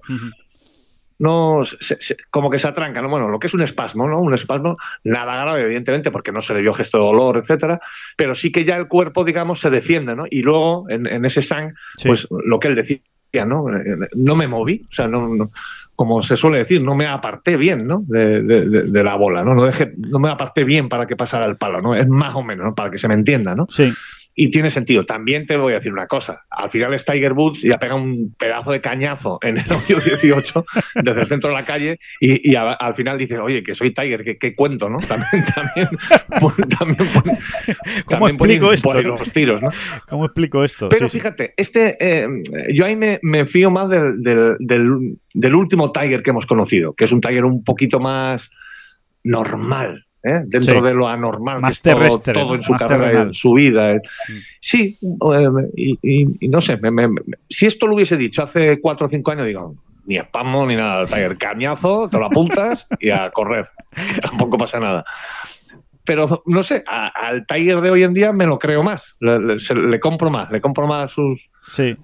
no, se- se- como que se atranca, ¿no? Bueno, lo que es un espasmo, ¿no? Un espasmo, nada grave, evidentemente, porque no se le vio gesto de dolor, etcétera, pero sí que ya el cuerpo, digamos, se defiende, ¿no? Y luego, en, en ese sang, Sí. pues lo que él decía, ¿no? Eh, No me moví, o sea, no, no- como se suele decir, no me aparté bien, ¿no? De, la bola, ¿no? No, dejé, no me aparté bien para que pasara el palo, ¿no? Es más o menos, ¿no? Para que se me entienda, ¿no? Sí, Y tiene sentido. También te voy a decir una cosa. Al final es Tiger Woods y ha pegado un pedazo de cañazo en el *laughs* hoyo 18 desde el centro de la calle y, y a- al final dice, oye, que soy Tiger, que qué cuento, ¿no? *laughs* También, también, pon- también, pon- ¿Cómo también explico por esto, los tiros, ¿no? ¿cómo explico esto? Pero Sí, sí. fíjate, este, eh, yo ahí me, me fío más del, del- del- del último Tiger que hemos conocido, que es un Tiger un poquito más normal, ¿eh? dentro Sí. de lo anormal, Más que es todo- en su Más carrera, terrenal. en su vida. eh. Mm. Sí, eh, y, y- y no sé, me- me- me- si esto lo hubiese dicho hace cuatro o cinco años, digo, ni espasmo ni nada, Tiger, cañazo, te lo apuntas y a correr, tampoco pasa nada. Pero no sé, a- al Tiger de hoy en día me lo creo más, le, le- se- le compro más, le compro más sus, Sí,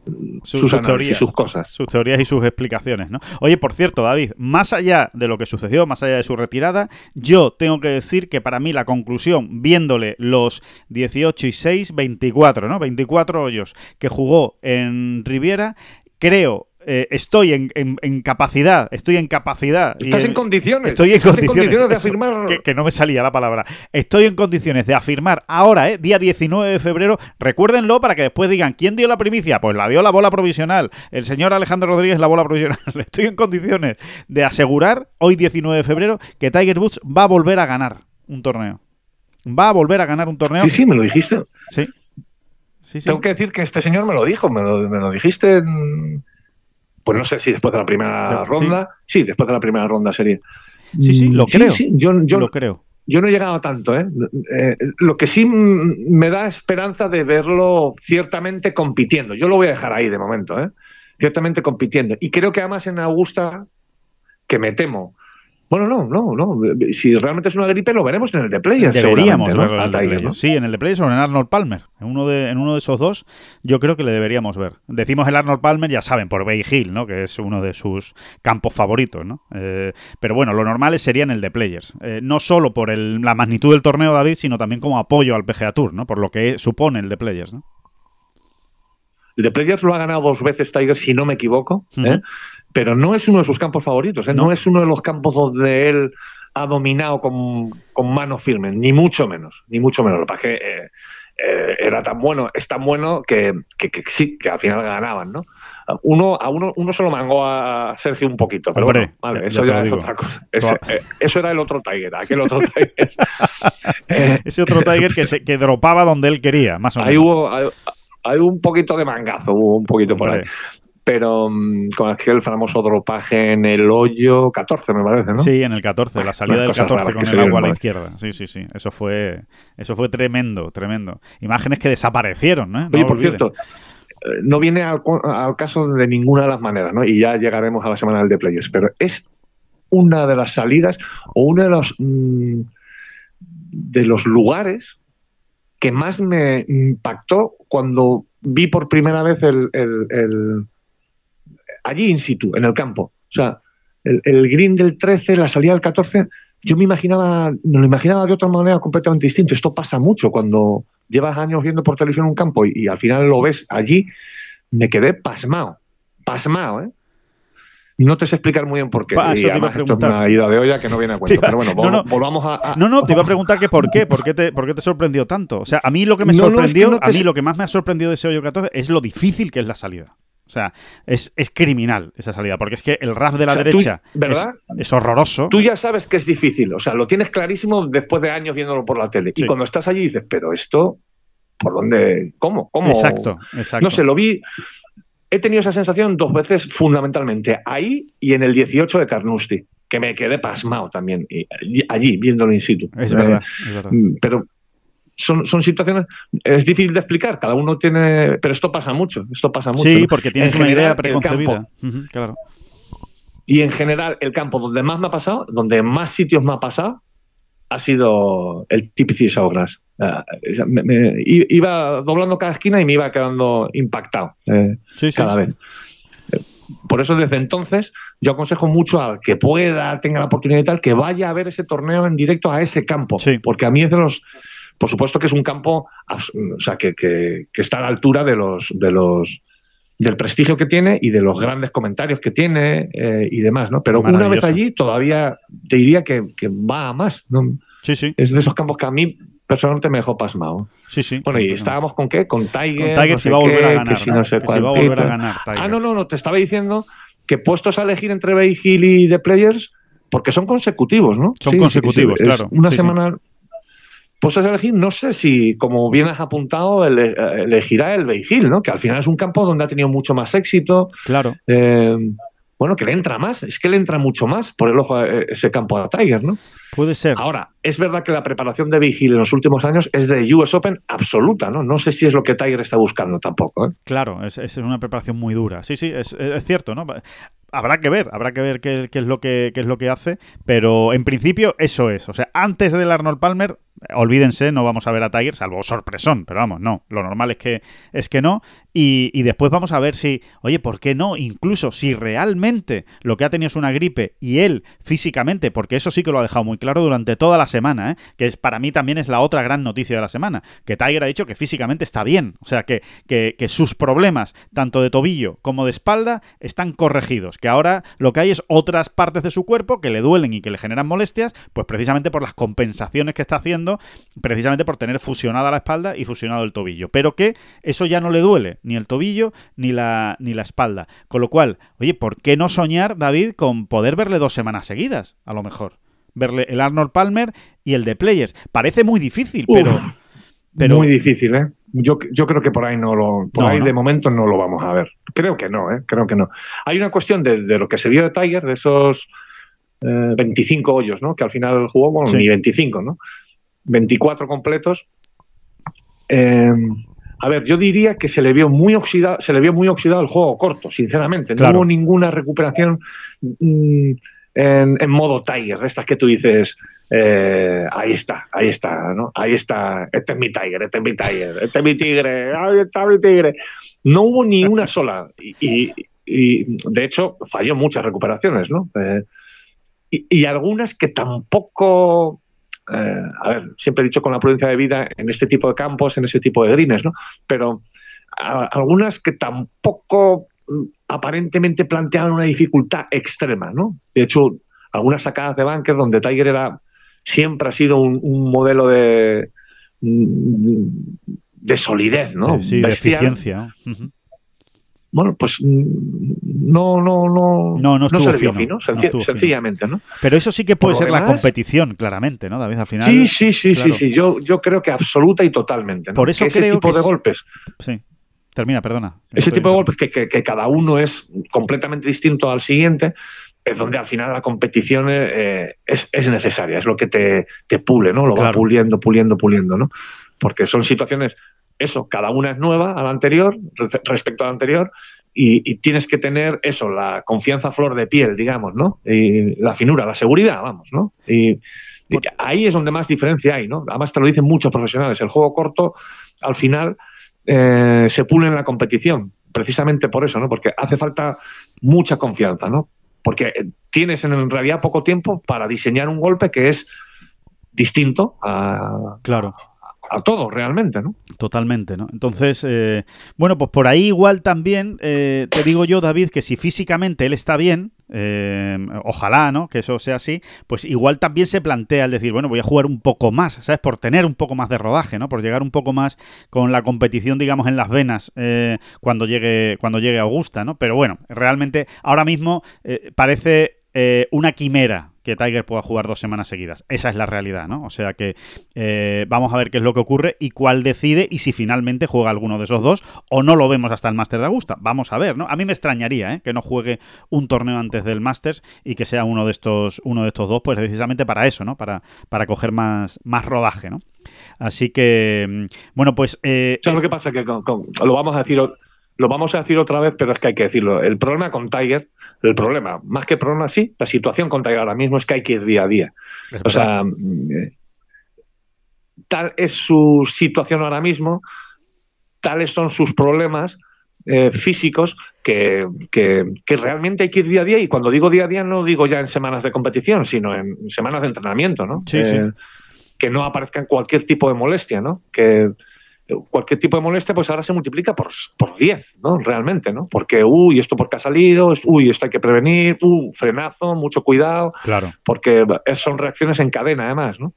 su- sus sus teorías. sus cosas. sus teorías y sus explicaciones, ¿no? Oye, por cierto, David, más allá de lo que sucedió, más allá de su retirada, yo tengo que decir que para mí la conclusión, viéndole los 18 y 6, 24, ¿no? 24 hoyos que jugó en Riviera, creo, eh, estoy en, en- en capacidad, estoy en capacidad. Estás en- en condiciones. Estoy en condiciones, de eso, afirmar. que, que no me salía la palabra. Estoy en condiciones de afirmar ahora, ¿eh? día 19 de febrero. Recuérdenlo para que después digan quién dio la primicia. Pues la dio la bola provisional. El señor Alejandro Rodríguez la bola provisional. *laughs* Estoy en condiciones de asegurar hoy 19 de febrero que Tiger Woods va a volver a ganar. un torneo. Va a volver a ganar un torneo. Sí, sí, me lo dijiste. Sí. Sí, sí. Tengo que decir que este señor me lo dijo, me lo, me lo dijiste en- Pues no sé si después de la primera Sí. ronda. Sí, después de la primera ronda sería. Sí, sí, lo Mm, creo. yo, yo, Lo creo. yo no he llegado a tanto, ¿eh? Eh, Lo que sí me da esperanza de verlo ciertamente compitiendo. Yo lo voy a dejar ahí de momento, ¿eh? Ciertamente compitiendo. Y creo que además en Augusta, que me temo. Bueno, no, no, no. Si realmente es una gripe, lo veremos en el de Players. Deberíamos verlo en el de Players. ¿no? Sí, en el de Players o en Arnold Palmer. En uno, de, en uno de esos dos, yo creo que le deberíamos ver. Decimos el Arnold Palmer, ya saben, por Bay Hill, ¿no? Que es uno de sus campos favoritos, ¿no? Eh, pero bueno, lo normal sería en el de Players. Eh, no solo por el- la magnitud del torneo, David, sino también como apoyo al PGA Tour, ¿no? Por lo que supone el de Players, ¿no? El de Players lo ha ganado dos veces Tiger, si no me equivoco. ¿eh? Pero no es uno de sus campos favoritos. ¿eh? No. No. es uno de los campos donde él ha dominado con, con manos firmes, ni mucho menos, ni mucho menos. Lo que pasa es que eh, eh, era tan bueno, es tan bueno que, que- que sí, que al final ganaban, ¿no? Uno, a uno, uno se lo mangó a Sergio un poquito, pero Hombre, bueno, vale, ya- eso ya es otra cosa. Ese- eh, eso era el otro Tiger, aquel otro *laughs* Tiger. *laughs* Ese otro Tiger que, se, que dropaba donde él quería, más o menos. Ahí hubo, hay, hay un poquito de mangazo, hubo un poquito por ahí. Pero mm, con aquel famoso dropaje en el hoyo 14, me parece, ¿no? Sí, en el 14, la salida del cosas 14 raras con el agua a la izquierda. Sí, sí, sí. Eso fue, eso fue tremendo, tremendo. Imágenes que desaparecieron, ¿no? No Oye, por olviden. cierto, eh, no viene al, al caso de ninguna de las maneras, ¿no? Y ya llegaremos a la semana del de Players, pero es una de las salidas o uno de los mm, de los lugares que más me impactó cuando vi por primera vez el, el- el- allí in situ, en el campo. O sea, el, el green del 13, la salida del 14, yo me imaginaba, me lo imaginaba de otra manera completamente distinta. Esto pasa mucho cuando llevas años viendo por televisión un campo y, y al final lo ves allí, me quedé pasmado, pasmado, ¿eh? No te sé explicar muy bien por qué. Eso y además esto es una ida de olla que no viene a *laughs* iba- Pero bueno, *laughs* no, vol- no. volvamos a, a- No, no, te iba a *laughs* preguntar que por qué, por qué te, por qué te sorprendió tanto. O sea, a mí lo que me No, no, es que sorprendió, te a mí lo que más me ha sorprendido de ese hoyo 14 es lo difícil que es la salida. O sea, es, es criminal esa salida, porque es que el RAF de la O sea, tú- derecha es, horroroso. Tú ya sabes que es difícil, o sea, lo tienes clarísimo después de años viéndolo por la tele. Sí. Y cuando estás allí dices, pero esto, ¿por dónde? ¿Cómo? ¿Cómo? Exacto, exacto. No sé, lo vi. He tenido esa sensación dos veces fundamentalmente, ahí y en el 18 de Carnoustie, que me quedé pasmado también, y- y allí, viéndolo in situ. Es Eh, verdad, es verdad. Mm, Pero son, son situaciones, es difícil de explicar, cada uno tiene, pero esto pasa mucho, esto pasa mucho. Sí, ¿no? porque tienes En una idea general, preconcebida. campo. Claro. Y en general, el campo donde más me ha pasado, donde más sitios me ha pasado, ha sido el TPC Showgrass. Ah, me- me- i- iba doblando cada esquina y me iba quedando impactado eh, Sí, sí. cada vez. Eh, Por eso, desde entonces, yo aconsejo mucho al que pueda, tenga la oportunidad y tal, que vaya a ver ese torneo en directo a ese campo. Sí. Porque a mí es de los. Por supuesto que es un campo o sea, que, que- que está a la altura de los, de los del prestigio que tiene y de los grandes comentarios que tiene eh, y demás, ¿no? Pero una vez allí todavía te diría que, que va a más, ¿no? Sí, sí. Es de esos campos que a mí personalmente me dejó pasmado. Sí, sí. Bueno, y estábamos con qué? Con Tiger. Con Tiger no si va a volver a que ganar. si ¿no? no sé Que si va a volver a ganar. Tiger. Ah, no, no, no, te estaba diciendo que puestos a elegir entre Bay Hill y The Players, porque son consecutivos, ¿no? Son consecutivos, claro. Una semana. Puestos a elegir, no sé si, como bien has apuntado, ele- elegirá el Hill, ¿no? Que al final es un campo donde ha tenido mucho más éxito. Claro. eh, bueno, que le entra más, es que le entra mucho más por el ojo a eh, ese campo a Tiger, ¿no? Puede ser. Ahora, es verdad que la preparación de Hill en los últimos años es de US Open absoluta, ¿no? No sé si es lo que Tiger está buscando tampoco, ¿eh? Claro, es, es una preparación muy dura. Sí, sí, es, es cierto, ¿no? Habrá que ver, habrá que ver qué, qué es lo que, qué es lo que hace, pero en principio eso es. O sea, antes del Arnold Palmer, olvídense, no vamos a ver a Tiger, salvo sorpresón, pero vamos, no. Lo normal es que, es que no. Y, y después vamos a ver si, oye, ¿por qué no? Incluso si realmente lo que ha tenido es una gripe y él físicamente, porque eso sí que lo ha dejado muy claro durante toda la semana, ¿eh? que es, para mí también es la otra gran noticia de la semana, que Tiger ha dicho que físicamente está bien, o sea, que, que, que sus problemas, tanto de tobillo como de espalda, están corregidos, que ahora lo que hay es otras partes de su cuerpo que le duelen y que le generan molestias, pues precisamente por las compensaciones que está haciendo, precisamente por tener fusionada la espalda y fusionado el tobillo, pero que eso ya no le duele, ni el tobillo ni la, ni la espalda. Con lo cual, oye, ¿por qué no soñar, David, con poder verle dos semanas seguidas, a lo mejor? verle el Arnold Palmer y el de Players. Parece muy difícil, pero, Uf, pero Muy difícil, ¿eh? Yo, yo creo que por ahí no lo, por No, ahí ¿no? de momento no lo vamos a ver. Creo que no, ¿eh? Creo que no. Hay una cuestión de, de lo que se vio de Tiger, de esos eh, 25 hoyos, ¿no? Que al final jugó, bueno, Sí. ni 25, ¿no? 24 completos. Eh, a ver, yo diría que se le vio muy oxidado, se le vio muy oxidado el juego corto, sinceramente. No Claro. hubo ninguna recuperación mm, en, en modo Tiger, de estas que tú dices, eh, ahí está, ahí está, ¿no? Ahí está, este es mi Tiger, este es mi Tiger, este es mi tigre, ahí está mi tigre. No hubo ni una sola. Y, y- y, de hecho, falló muchas recuperaciones, ¿no? Eh, y, y algunas que tampoco. Eh, a ver, siempre he dicho con la prudencia de vida en este tipo de campos, en ese tipo de greens, ¿no? Pero a- algunas que tampoco mm, aparentemente planteaban una dificultad extrema, ¿no? De hecho, algunas sacadas de bunker donde Tiger era siempre ha sido un, un modelo de mm, de solidez, ¿no? sí, de Bestial. eficiencia. Ujú. Bueno, pues mm, no, no, no, No, no estuvo se le vio fino, fino, no fino. sencillamente, ¿no? Pero eso sí que puede ser la competición, claramente, ¿no, David? Al final. Sí, sí, sí, claro. sí, sí. Yo, yo creo que absoluta y totalmente. ¿no? Por eso Que ese tipo que de es- golpes, Sí. Termina, perdona. ese tipo de golpes que, que- que cada uno es completamente distinto al siguiente, es donde al final la competición eh, es, es necesaria, es lo que te, te pule, ¿no? Lo va puliendo, puliendo, puliendo, ¿no? Porque son situaciones, eso, cada una es nueva a la anterior, re- respecto a la anterior, y, y tienes que tener eso, la confianza flor de piel, digamos, ¿no? Y la finura, la seguridad, vamos, ¿no? Y, y ahí es donde más diferencia hay, ¿no? Además te lo dicen muchos profesionales, el juego corto, al final, eh, se pule en la competición, precisamente por eso, ¿no? Porque hace falta mucha confianza, ¿no? Porque tienes en realidad poco tiempo para diseñar un golpe que es distinto a, Claro. A todo realmente, ¿no? Totalmente, ¿no? Entonces, eh, bueno, pues por ahí igual también eh, te digo yo, David, que si físicamente él está bien, eh, ojalá, ¿no? Que eso sea así, pues igual también se plantea el decir, bueno, voy a jugar un poco más, ¿sabes? Por tener un poco más de rodaje, ¿no? Por llegar un poco más con la competición, digamos, en las venas cuando llegue cuando llegue Augusta, ¿no? Pero bueno, realmente ahora mismo parece una quimera que Tiger pueda jugar dos semanas seguidas. Esa es la realidad, ¿no? O sea que eh, vamos a ver qué es lo que ocurre y cuál decide y si finalmente juega alguno de esos dos o no lo vemos hasta el Master de Augusta. Vamos a ver, ¿no? A mí me extrañaría ¿eh? que no juegue un torneo antes del Masters y que sea uno de estos, uno de estos dos, pues precisamente para eso, ¿no? Para, para coger más, más rodaje, ¿no? Así que, mm, bueno, pues... eh, ¿Sabes es- lo que pasa? Que con- con- lo vamos a decir lo vamos a decir otra vez, pero es que hay que decirlo. El problema con Tiger, el problema, más que problema, sí, la situación con Tiger ahora mismo es que hay que ir día a día. es O sea, mm, eh, tal es su situación ahora mismo, tales son sus problemas eh, físicos que, que- que realmente hay que ir día a día. Y cuando digo día a día, no digo ya en semanas de competición, sino en semanas de entrenamiento, ¿no? Sí, sí. Que no aparezcan cualquier tipo de molestia, ¿no? Que cualquier tipo de molestia, pues ahora se multiplica por, por 10, ¿no? Realmente, ¿no? Porque, uy, esto porque ha salido, uy, esto hay que prevenir, uh, frenazo, mucho cuidado Claro. porque son reacciones en cadena además, ¿no?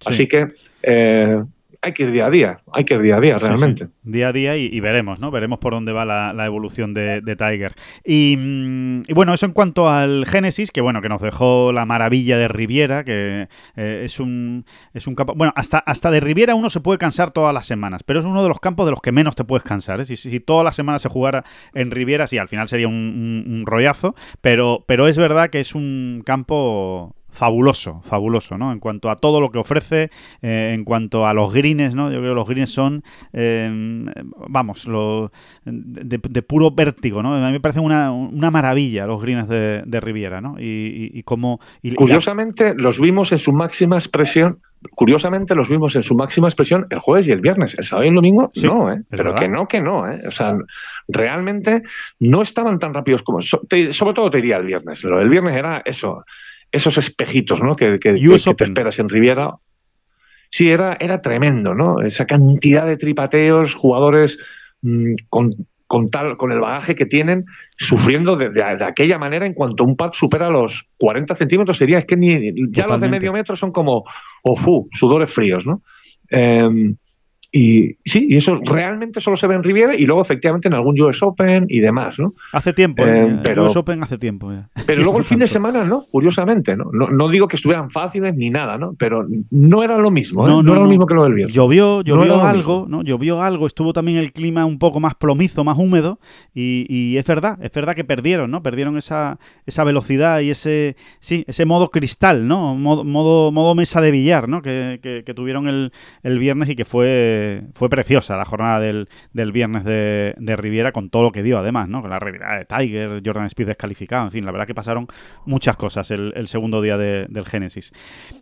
Sí. Así que eh, hay que ir día a día, hay que ir día a día realmente. sí. Día a día y, y veremos, ¿no? Veremos por dónde va la, la evolución de, de Tiger. Y, mm, y bueno, eso en cuanto al Génesis, que bueno, que nos dejó la maravilla de Riviera, que eh, es un es un campo. Bueno, hasta, hasta de Riviera uno se puede cansar todas las semanas, pero es uno de los campos de los que menos te puedes cansar. ¿eh? Si todas las semanas se jugara en Riviera, sí, al final sería un, un- un rollazo, pero, pero es verdad que es un campo fabuloso, fabuloso, ¿no? En cuanto a todo lo que ofrece, eh, en cuanto a los greens, ¿no? Yo creo que los greens son, eh, vamos, lo, de, de puro vértigo, ¿no? A mí me parece una, una maravilla los greens de, de Riviera, ¿no? Y, y, y cómo... y- y la- Curiosamente, los vimos en su máxima expresión. Curiosamente, los vimos en su máxima expresión el jueves y el viernes. El sábado y el domingo, Sí, no, ¿eh? Pero verdad. que no, que no, ¿eh? O sea, realmente no estaban tan rápidos como. sobre todo te diría el viernes. Lo del viernes era eso, esos espejitos, ¿no? Que, que- te esperas en Riviera. Sí, era, era tremendo, ¿no? Esa cantidad de tripateos, jugadores mm, con, con tal, con el bagaje que tienen, sufriendo de, de- de aquella manera en cuanto un pad supera los 40 centímetros, sería, es que ni, ya los de Totalmente. medio metro son como, ofu, sudores fríos, ¿no? Eh, y sí, y eso realmente solo se ve en Riviera y luego efectivamente en algún US Open y demás, ¿no? Hace tiempo, Eh, ¿eh? pero- US Open hace tiempo. ya. Pero *laughs* luego el fin de semana no, curiosamente, ¿no? No, no digo que estuvieran fáciles ni nada, ¿no? Pero no era lo mismo, ¿eh? No, no, no, era lo mismo que lo del viernes. Llovió, llovió algo, ¿no? Llovió algo, estuvo también el clima un poco más plomizo, más húmedo, y, y es verdad, es verdad que perdieron, ¿no? Perdieron esa, esa velocidad y ese, sí, ese modo cristal, ¿no? Modo, modo, modo mesa de billar, ¿no? Que, que- que tuvieron el, el viernes y que fue, fue preciosa la jornada del, del viernes de, de Riviera con todo lo que dio, además, ¿no? Con la retirada de Tiger, Jordan Speed descalificado, en fin, la verdad que pasaron muchas cosas el, segundo día de- del Génesis.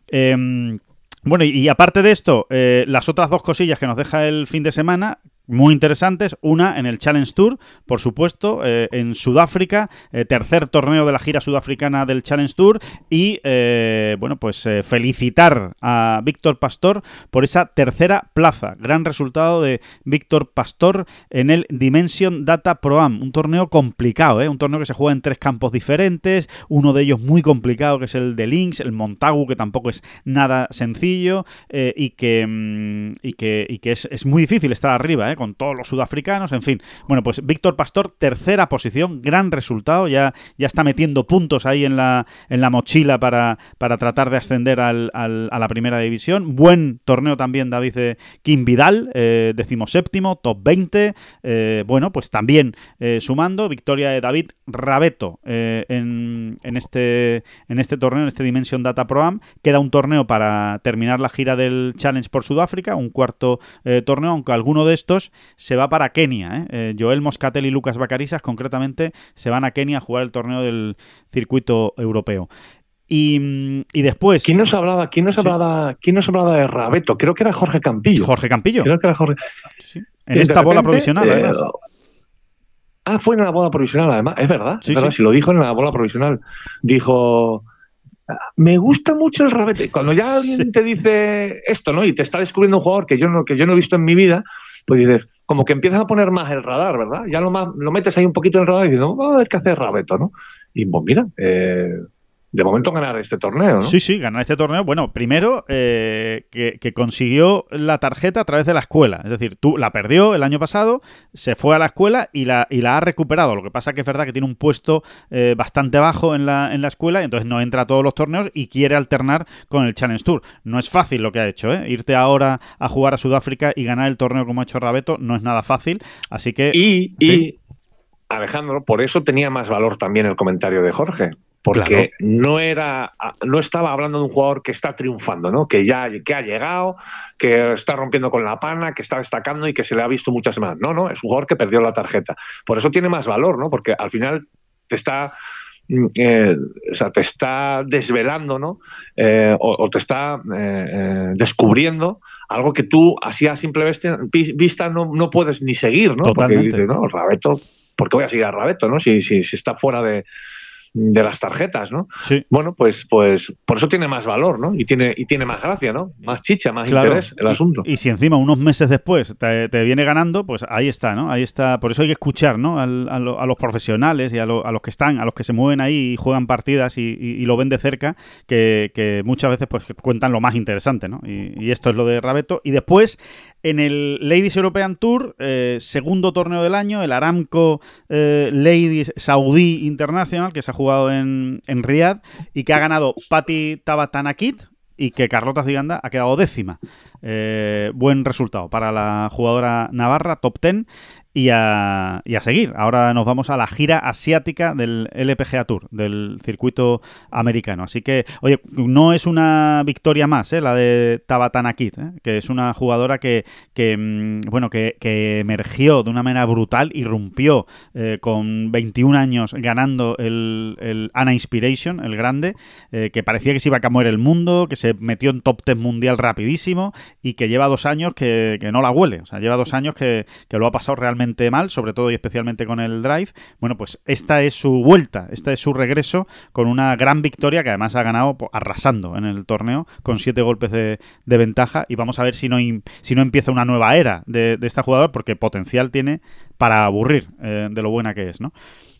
Em, bueno, y, y aparte de esto, eh, las otras dos cosillas que nos deja el fin de semana, muy interesantes. Una en el Challenge Tour, por supuesto, eh, en Sudáfrica, eh, tercer torneo de la gira sudafricana del Challenge Tour. Y, eh, bueno, pues felicitar a Víctor Pastor por esa tercera plaza. Gran resultado de Víctor Pastor en el Dimension Data Pro Am. Un torneo complicado, ¿eh? un torneo que se juega en tres campos diferentes. Uno de ellos muy complicado, que es el de Lynx, el Montagu, que tampoco es nada sencillo y que, mm, y que, y que es, es muy difícil estar arriba, ¿eh? Con todos los sudafricanos, en fin. Bueno, pues Víctor Pastor, tercera posición, gran resultado, ya, ya está metiendo puntos ahí en la, en la mochila para, para tratar de ascender al- a la primera división. Buen torneo también, David, de Kim Vidal, eh, decimoséptimo, top 20. eh, bueno, pues también eh, sumando, victoria de David Rabeto eh, en, en este, en este torneo, en este Dimension Data Pro Am. Queda un torneo para terminar la gira del Challenge por Sudáfrica, un cuarto torneo, aunque alguno de estos se va para Kenia. ¿eh? Eh, Joel Moscatel y Lucas Bacarisas, concretamente, se van a Kenia a jugar el torneo del circuito europeo. Y, mm, y después, ¿Quién nos hablaba? ¿Quién nos Sí. hablaba? ¿Quién nos hablaba de Rabeto? Creo que era Jorge Campillo. Jorge Campillo, Creo que era Jorge. sí, en esta bola provisional, eh, además. Ah, fue en la bola provisional, además. Es verdad, Sí, es verdad. Si lo dijo en la bola provisional. Dijo. Me gusta mucho el rabete. Cuando ya *laughs* alguien te dice esto, ¿no? Y te está descubriendo un jugador que yo no, que yo no he visto en mi vida, pues dices, como que empiezas a poner más el radar, ¿verdad? Ya lo, más, lo metes ahí un poquito en el radar y dices, no, a ver qué hace Rabeto, ¿no? Y pues mira, eh, de momento ganar este torneo, ¿no? Sí, sí, ganar este torneo. Bueno, primero eh, que, que consiguió la tarjeta a través de la escuela. Es decir, tú la perdió el año pasado, se fue a la escuela y la, y la ha recuperado. Lo que pasa que es verdad que tiene un puesto eh, bastante bajo en la, en la escuela y entonces no entra a todos los torneos y quiere alternar con el Challenge Tour. No es fácil lo que ha hecho, ¿eh? Irte ahora a jugar a Sudáfrica y ganar el torneo como ha hecho Rabeto no es nada fácil. Así que... Y, Sí. y, Alejandro, por eso tenía más valor también el comentario de Jorge. Porque no era, no estaba hablando de un jugador que está triunfando, ¿no? Que ya que ha llegado, que está rompiendo con la pana, que está destacando y que se le ha visto muchas semanas. No, no, es un jugador que perdió la tarjeta. Por eso tiene más valor, ¿no? Porque al final te está mm, eh, o sea, te está desvelando, ¿no? Eh, o, o te está eh, descubriendo algo que tú, así a simple vista, no, no puedes ni seguir, ¿no? Porque Totalmente. dices, no, Rabeto, ¿por qué voy a seguir a Rabeto, no? Si, si, si está fuera de, de las tarjetas, ¿no? Sí. Bueno, pues, pues por eso tiene más valor, ¿no? Y tiene, y tiene más gracia, ¿no? Más chicha, más Claro. interés el asunto. Y, si encima unos meses después te, te viene ganando, pues ahí está, ¿no? Ahí está. Por eso hay que escuchar, ¿no? Al- a, lo- a los profesionales y a, lo- a los que están, a los que se mueven ahí y juegan partidas y, y- y lo ven de cerca, que, que muchas veces pues cuentan lo más interesante, ¿no? Y esto es lo de Rabeto. Y después, en el Ladies European Tour, eh, segundo torneo del año, el Aramco eh, Ladies Saudí International, que se ha jugado en, en Riyadh y que ha ganado Patti Tabatanakit y que Carlota Ziganda ha quedado décima. Eh, buen resultado para la jugadora navarra, top 10. Y a, seguir. Ahora nos vamos a la gira asiática del LPGA Tour, del circuito americano. Así que, oye, no es una victoria más, ¿eh? la de Tabatana Kid, ¿eh? que es una jugadora que, mm, bueno, que, emergió de una manera brutal, irrumpió eh, con 21 años ganando el, Ana Inspiration, el grande, eh, que parecía que se iba a camoer el mundo, que se metió en top 10 mundial rapidísimo y que lleva dos años que, no la huele. O sea, lleva dos años que lo ha pasado realmente mal, sobre todo y especialmente con el drive. Bueno, pues esta es su vuelta, esta es su regreso con una gran victoria que además ha ganado pues, arrasando en el torneo con siete golpes de, de ventaja y vamos a ver si no, si no empieza una nueva era de, de esta jugadora porque potencial tiene para aburrir eh, de lo buena que es, ¿no?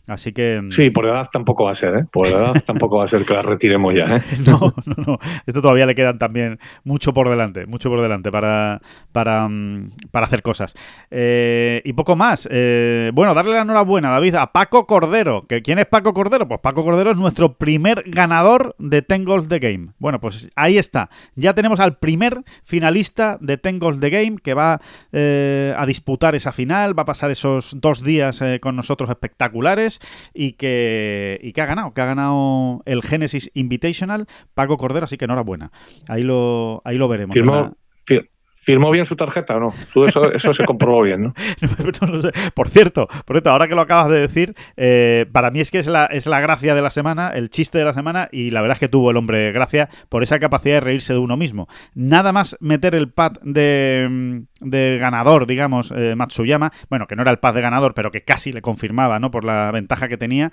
Así que. mm, Sí, por edad tampoco va a ser, ¿eh? Por *laughs* edad tampoco va a ser que la retiremos ya, ¿eh? *laughs* No, no, no. Esto todavía le quedan también mucho por delante, mucho por delante para, para, mm, para hacer cosas. Eh, y poco más. Eh, bueno, darle la enhorabuena, David, a Paco Cordero. ¿Que ¿Quién es Paco Cordero? Pues Paco Cordero es nuestro primer ganador de Ten Goals The Game. Bueno, pues ahí está. Ya tenemos al primer finalista de Ten Goals The Game que va eh, a disputar esa final, va a pasar esos dos días con nosotros espectaculares y que, y que ha ganado, que ha ganado el Genesis Invitational, Paco Cordero, así que enhorabuena. Ahí lo, ahí lo veremos. Firmó, fir- ¿Firmó bien su tarjeta o no? Tú eso, eso se comprobó bien, ¿no? *laughs* Por cierto, por cierto, ahora que lo acabas de decir, eh, para mí es que es la, es la gracia de la semana, el chiste de la semana, y la verdad es que tuvo el hombre gracia por esa capacidad de reírse de uno mismo. Nada más meter el pad de, mm, de ganador, digamos, eh, Matsuyama, bueno, que no era el pad de ganador, pero que casi le confirmaba, ¿no? Por la ventaja que tenía.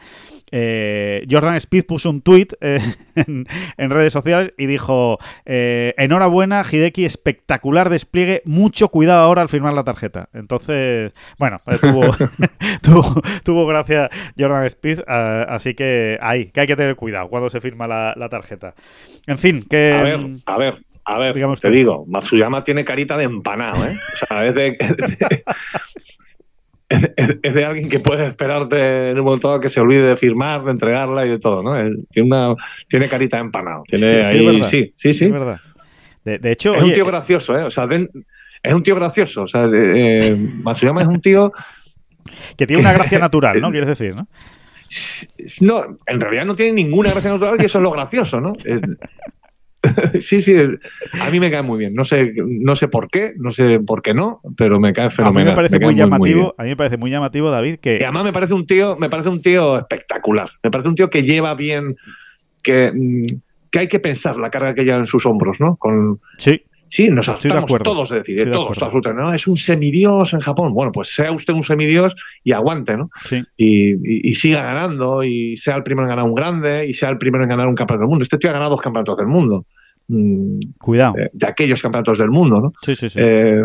eh, Jordan Speed puso un tweet *laughs* en, redes sociales y dijo: Enhorabuena, Hideki, espectacular despliegue, mucho cuidado ahora al firmar la tarjeta. Entonces, bueno, eh, tuvo, *laughs* tuvo, tuvo gracia Jordan Speed, ah, así que ahí, que hay que tener cuidado cuando se firma la, la tarjeta. En fin, que. A ver, a ver, a ver, Digamos te digo, Matsuyama tiene carita de empanado, ¿eh? O sea, es de, es, de alguien que puedes esperarte en un momento que se olvide de firmar, de entregarla y de todo, ¿no? Él Tiene, una, tiene carita empanado. Tiene Sí, ahí, sí, sí, sí. Es verdad. De, de hecho, Es un tío gracioso, ¿eh? O sea, es un tío gracioso. O sea, eh, Matsuyama es un tío *laughs* que tiene una gracia natural, ¿no? *laughs* Quieres decir, ¿no? No, en realidad no tiene ninguna gracia natural y eso es lo gracioso, ¿no? Eh, *laughs* Sí, sí, a mí me cae muy bien. No sé, no sé por qué, no sé por qué no, pero me cae A mí fenomenal. me parece muy llamativo, a mí me parece muy llamativo, David, Y que además me parece un tío, me parece un tío espectacular. Me parece un tío que lleva bien, que, mm, que hay que pensar la carga que lleva en sus hombros, ¿no? Con, sí, Sí, nos de hartamos acuerdo. todos de decir, eh, de todos, absolutamente, ¿no? Es un semidios en Japón. Bueno, pues sea usted un semidios y aguante, ¿no? sí. Y, y- y siga ganando, y sea el primero en ganar un grande, y sea el primero en ganar un campeonato del mundo. Este tío ha ganado dos campeonatos del mundo, mm, Cuidado. eh, de aquellos campeonatos del mundo, ¿no? Sí, sí, sí. Eh,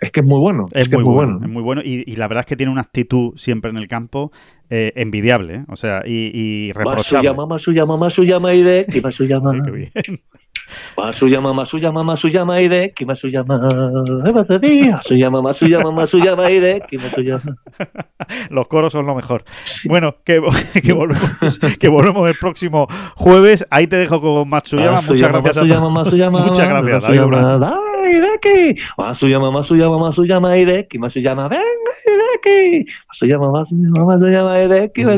es que es muy bueno. Es, que muy, bueno, es muy bueno y, y la verdad es que tiene una actitud siempre en el campo eh, envidiable, ¿eh? o sea, y, y reprochable. Masuyama, Masuyama, Masuyama Hideki, Masuyama. *laughs* Qué bien. Masuyama, Masuyama, Masuyama Hideki, Masuyama. Masuyama, Masuyama, Masuyama *laughs* Hideki, Masuyama. Los coros son lo mejor. Bueno, que, *laughs* que volvemos, que volvemos el próximo jueves. Ahí te dejo con Matsuyama. Muchas Masuyama, gracias a Masuyama, todos. Masuyama, Muchas gracias, David Hideki. Masuyama, Masuyama, Masuyama Hideki, Masuyama, venga Hideki. Hideki.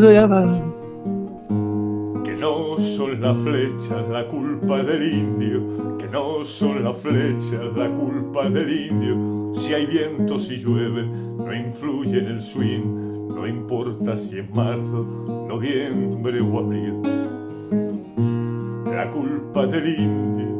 Que no son las flechas la culpa del indio, que no son las flechas la culpa del indio. Si hay viento, si llueve, no influye en el swing, no importa si es marzo, noviembre o abril. La culpa del indio,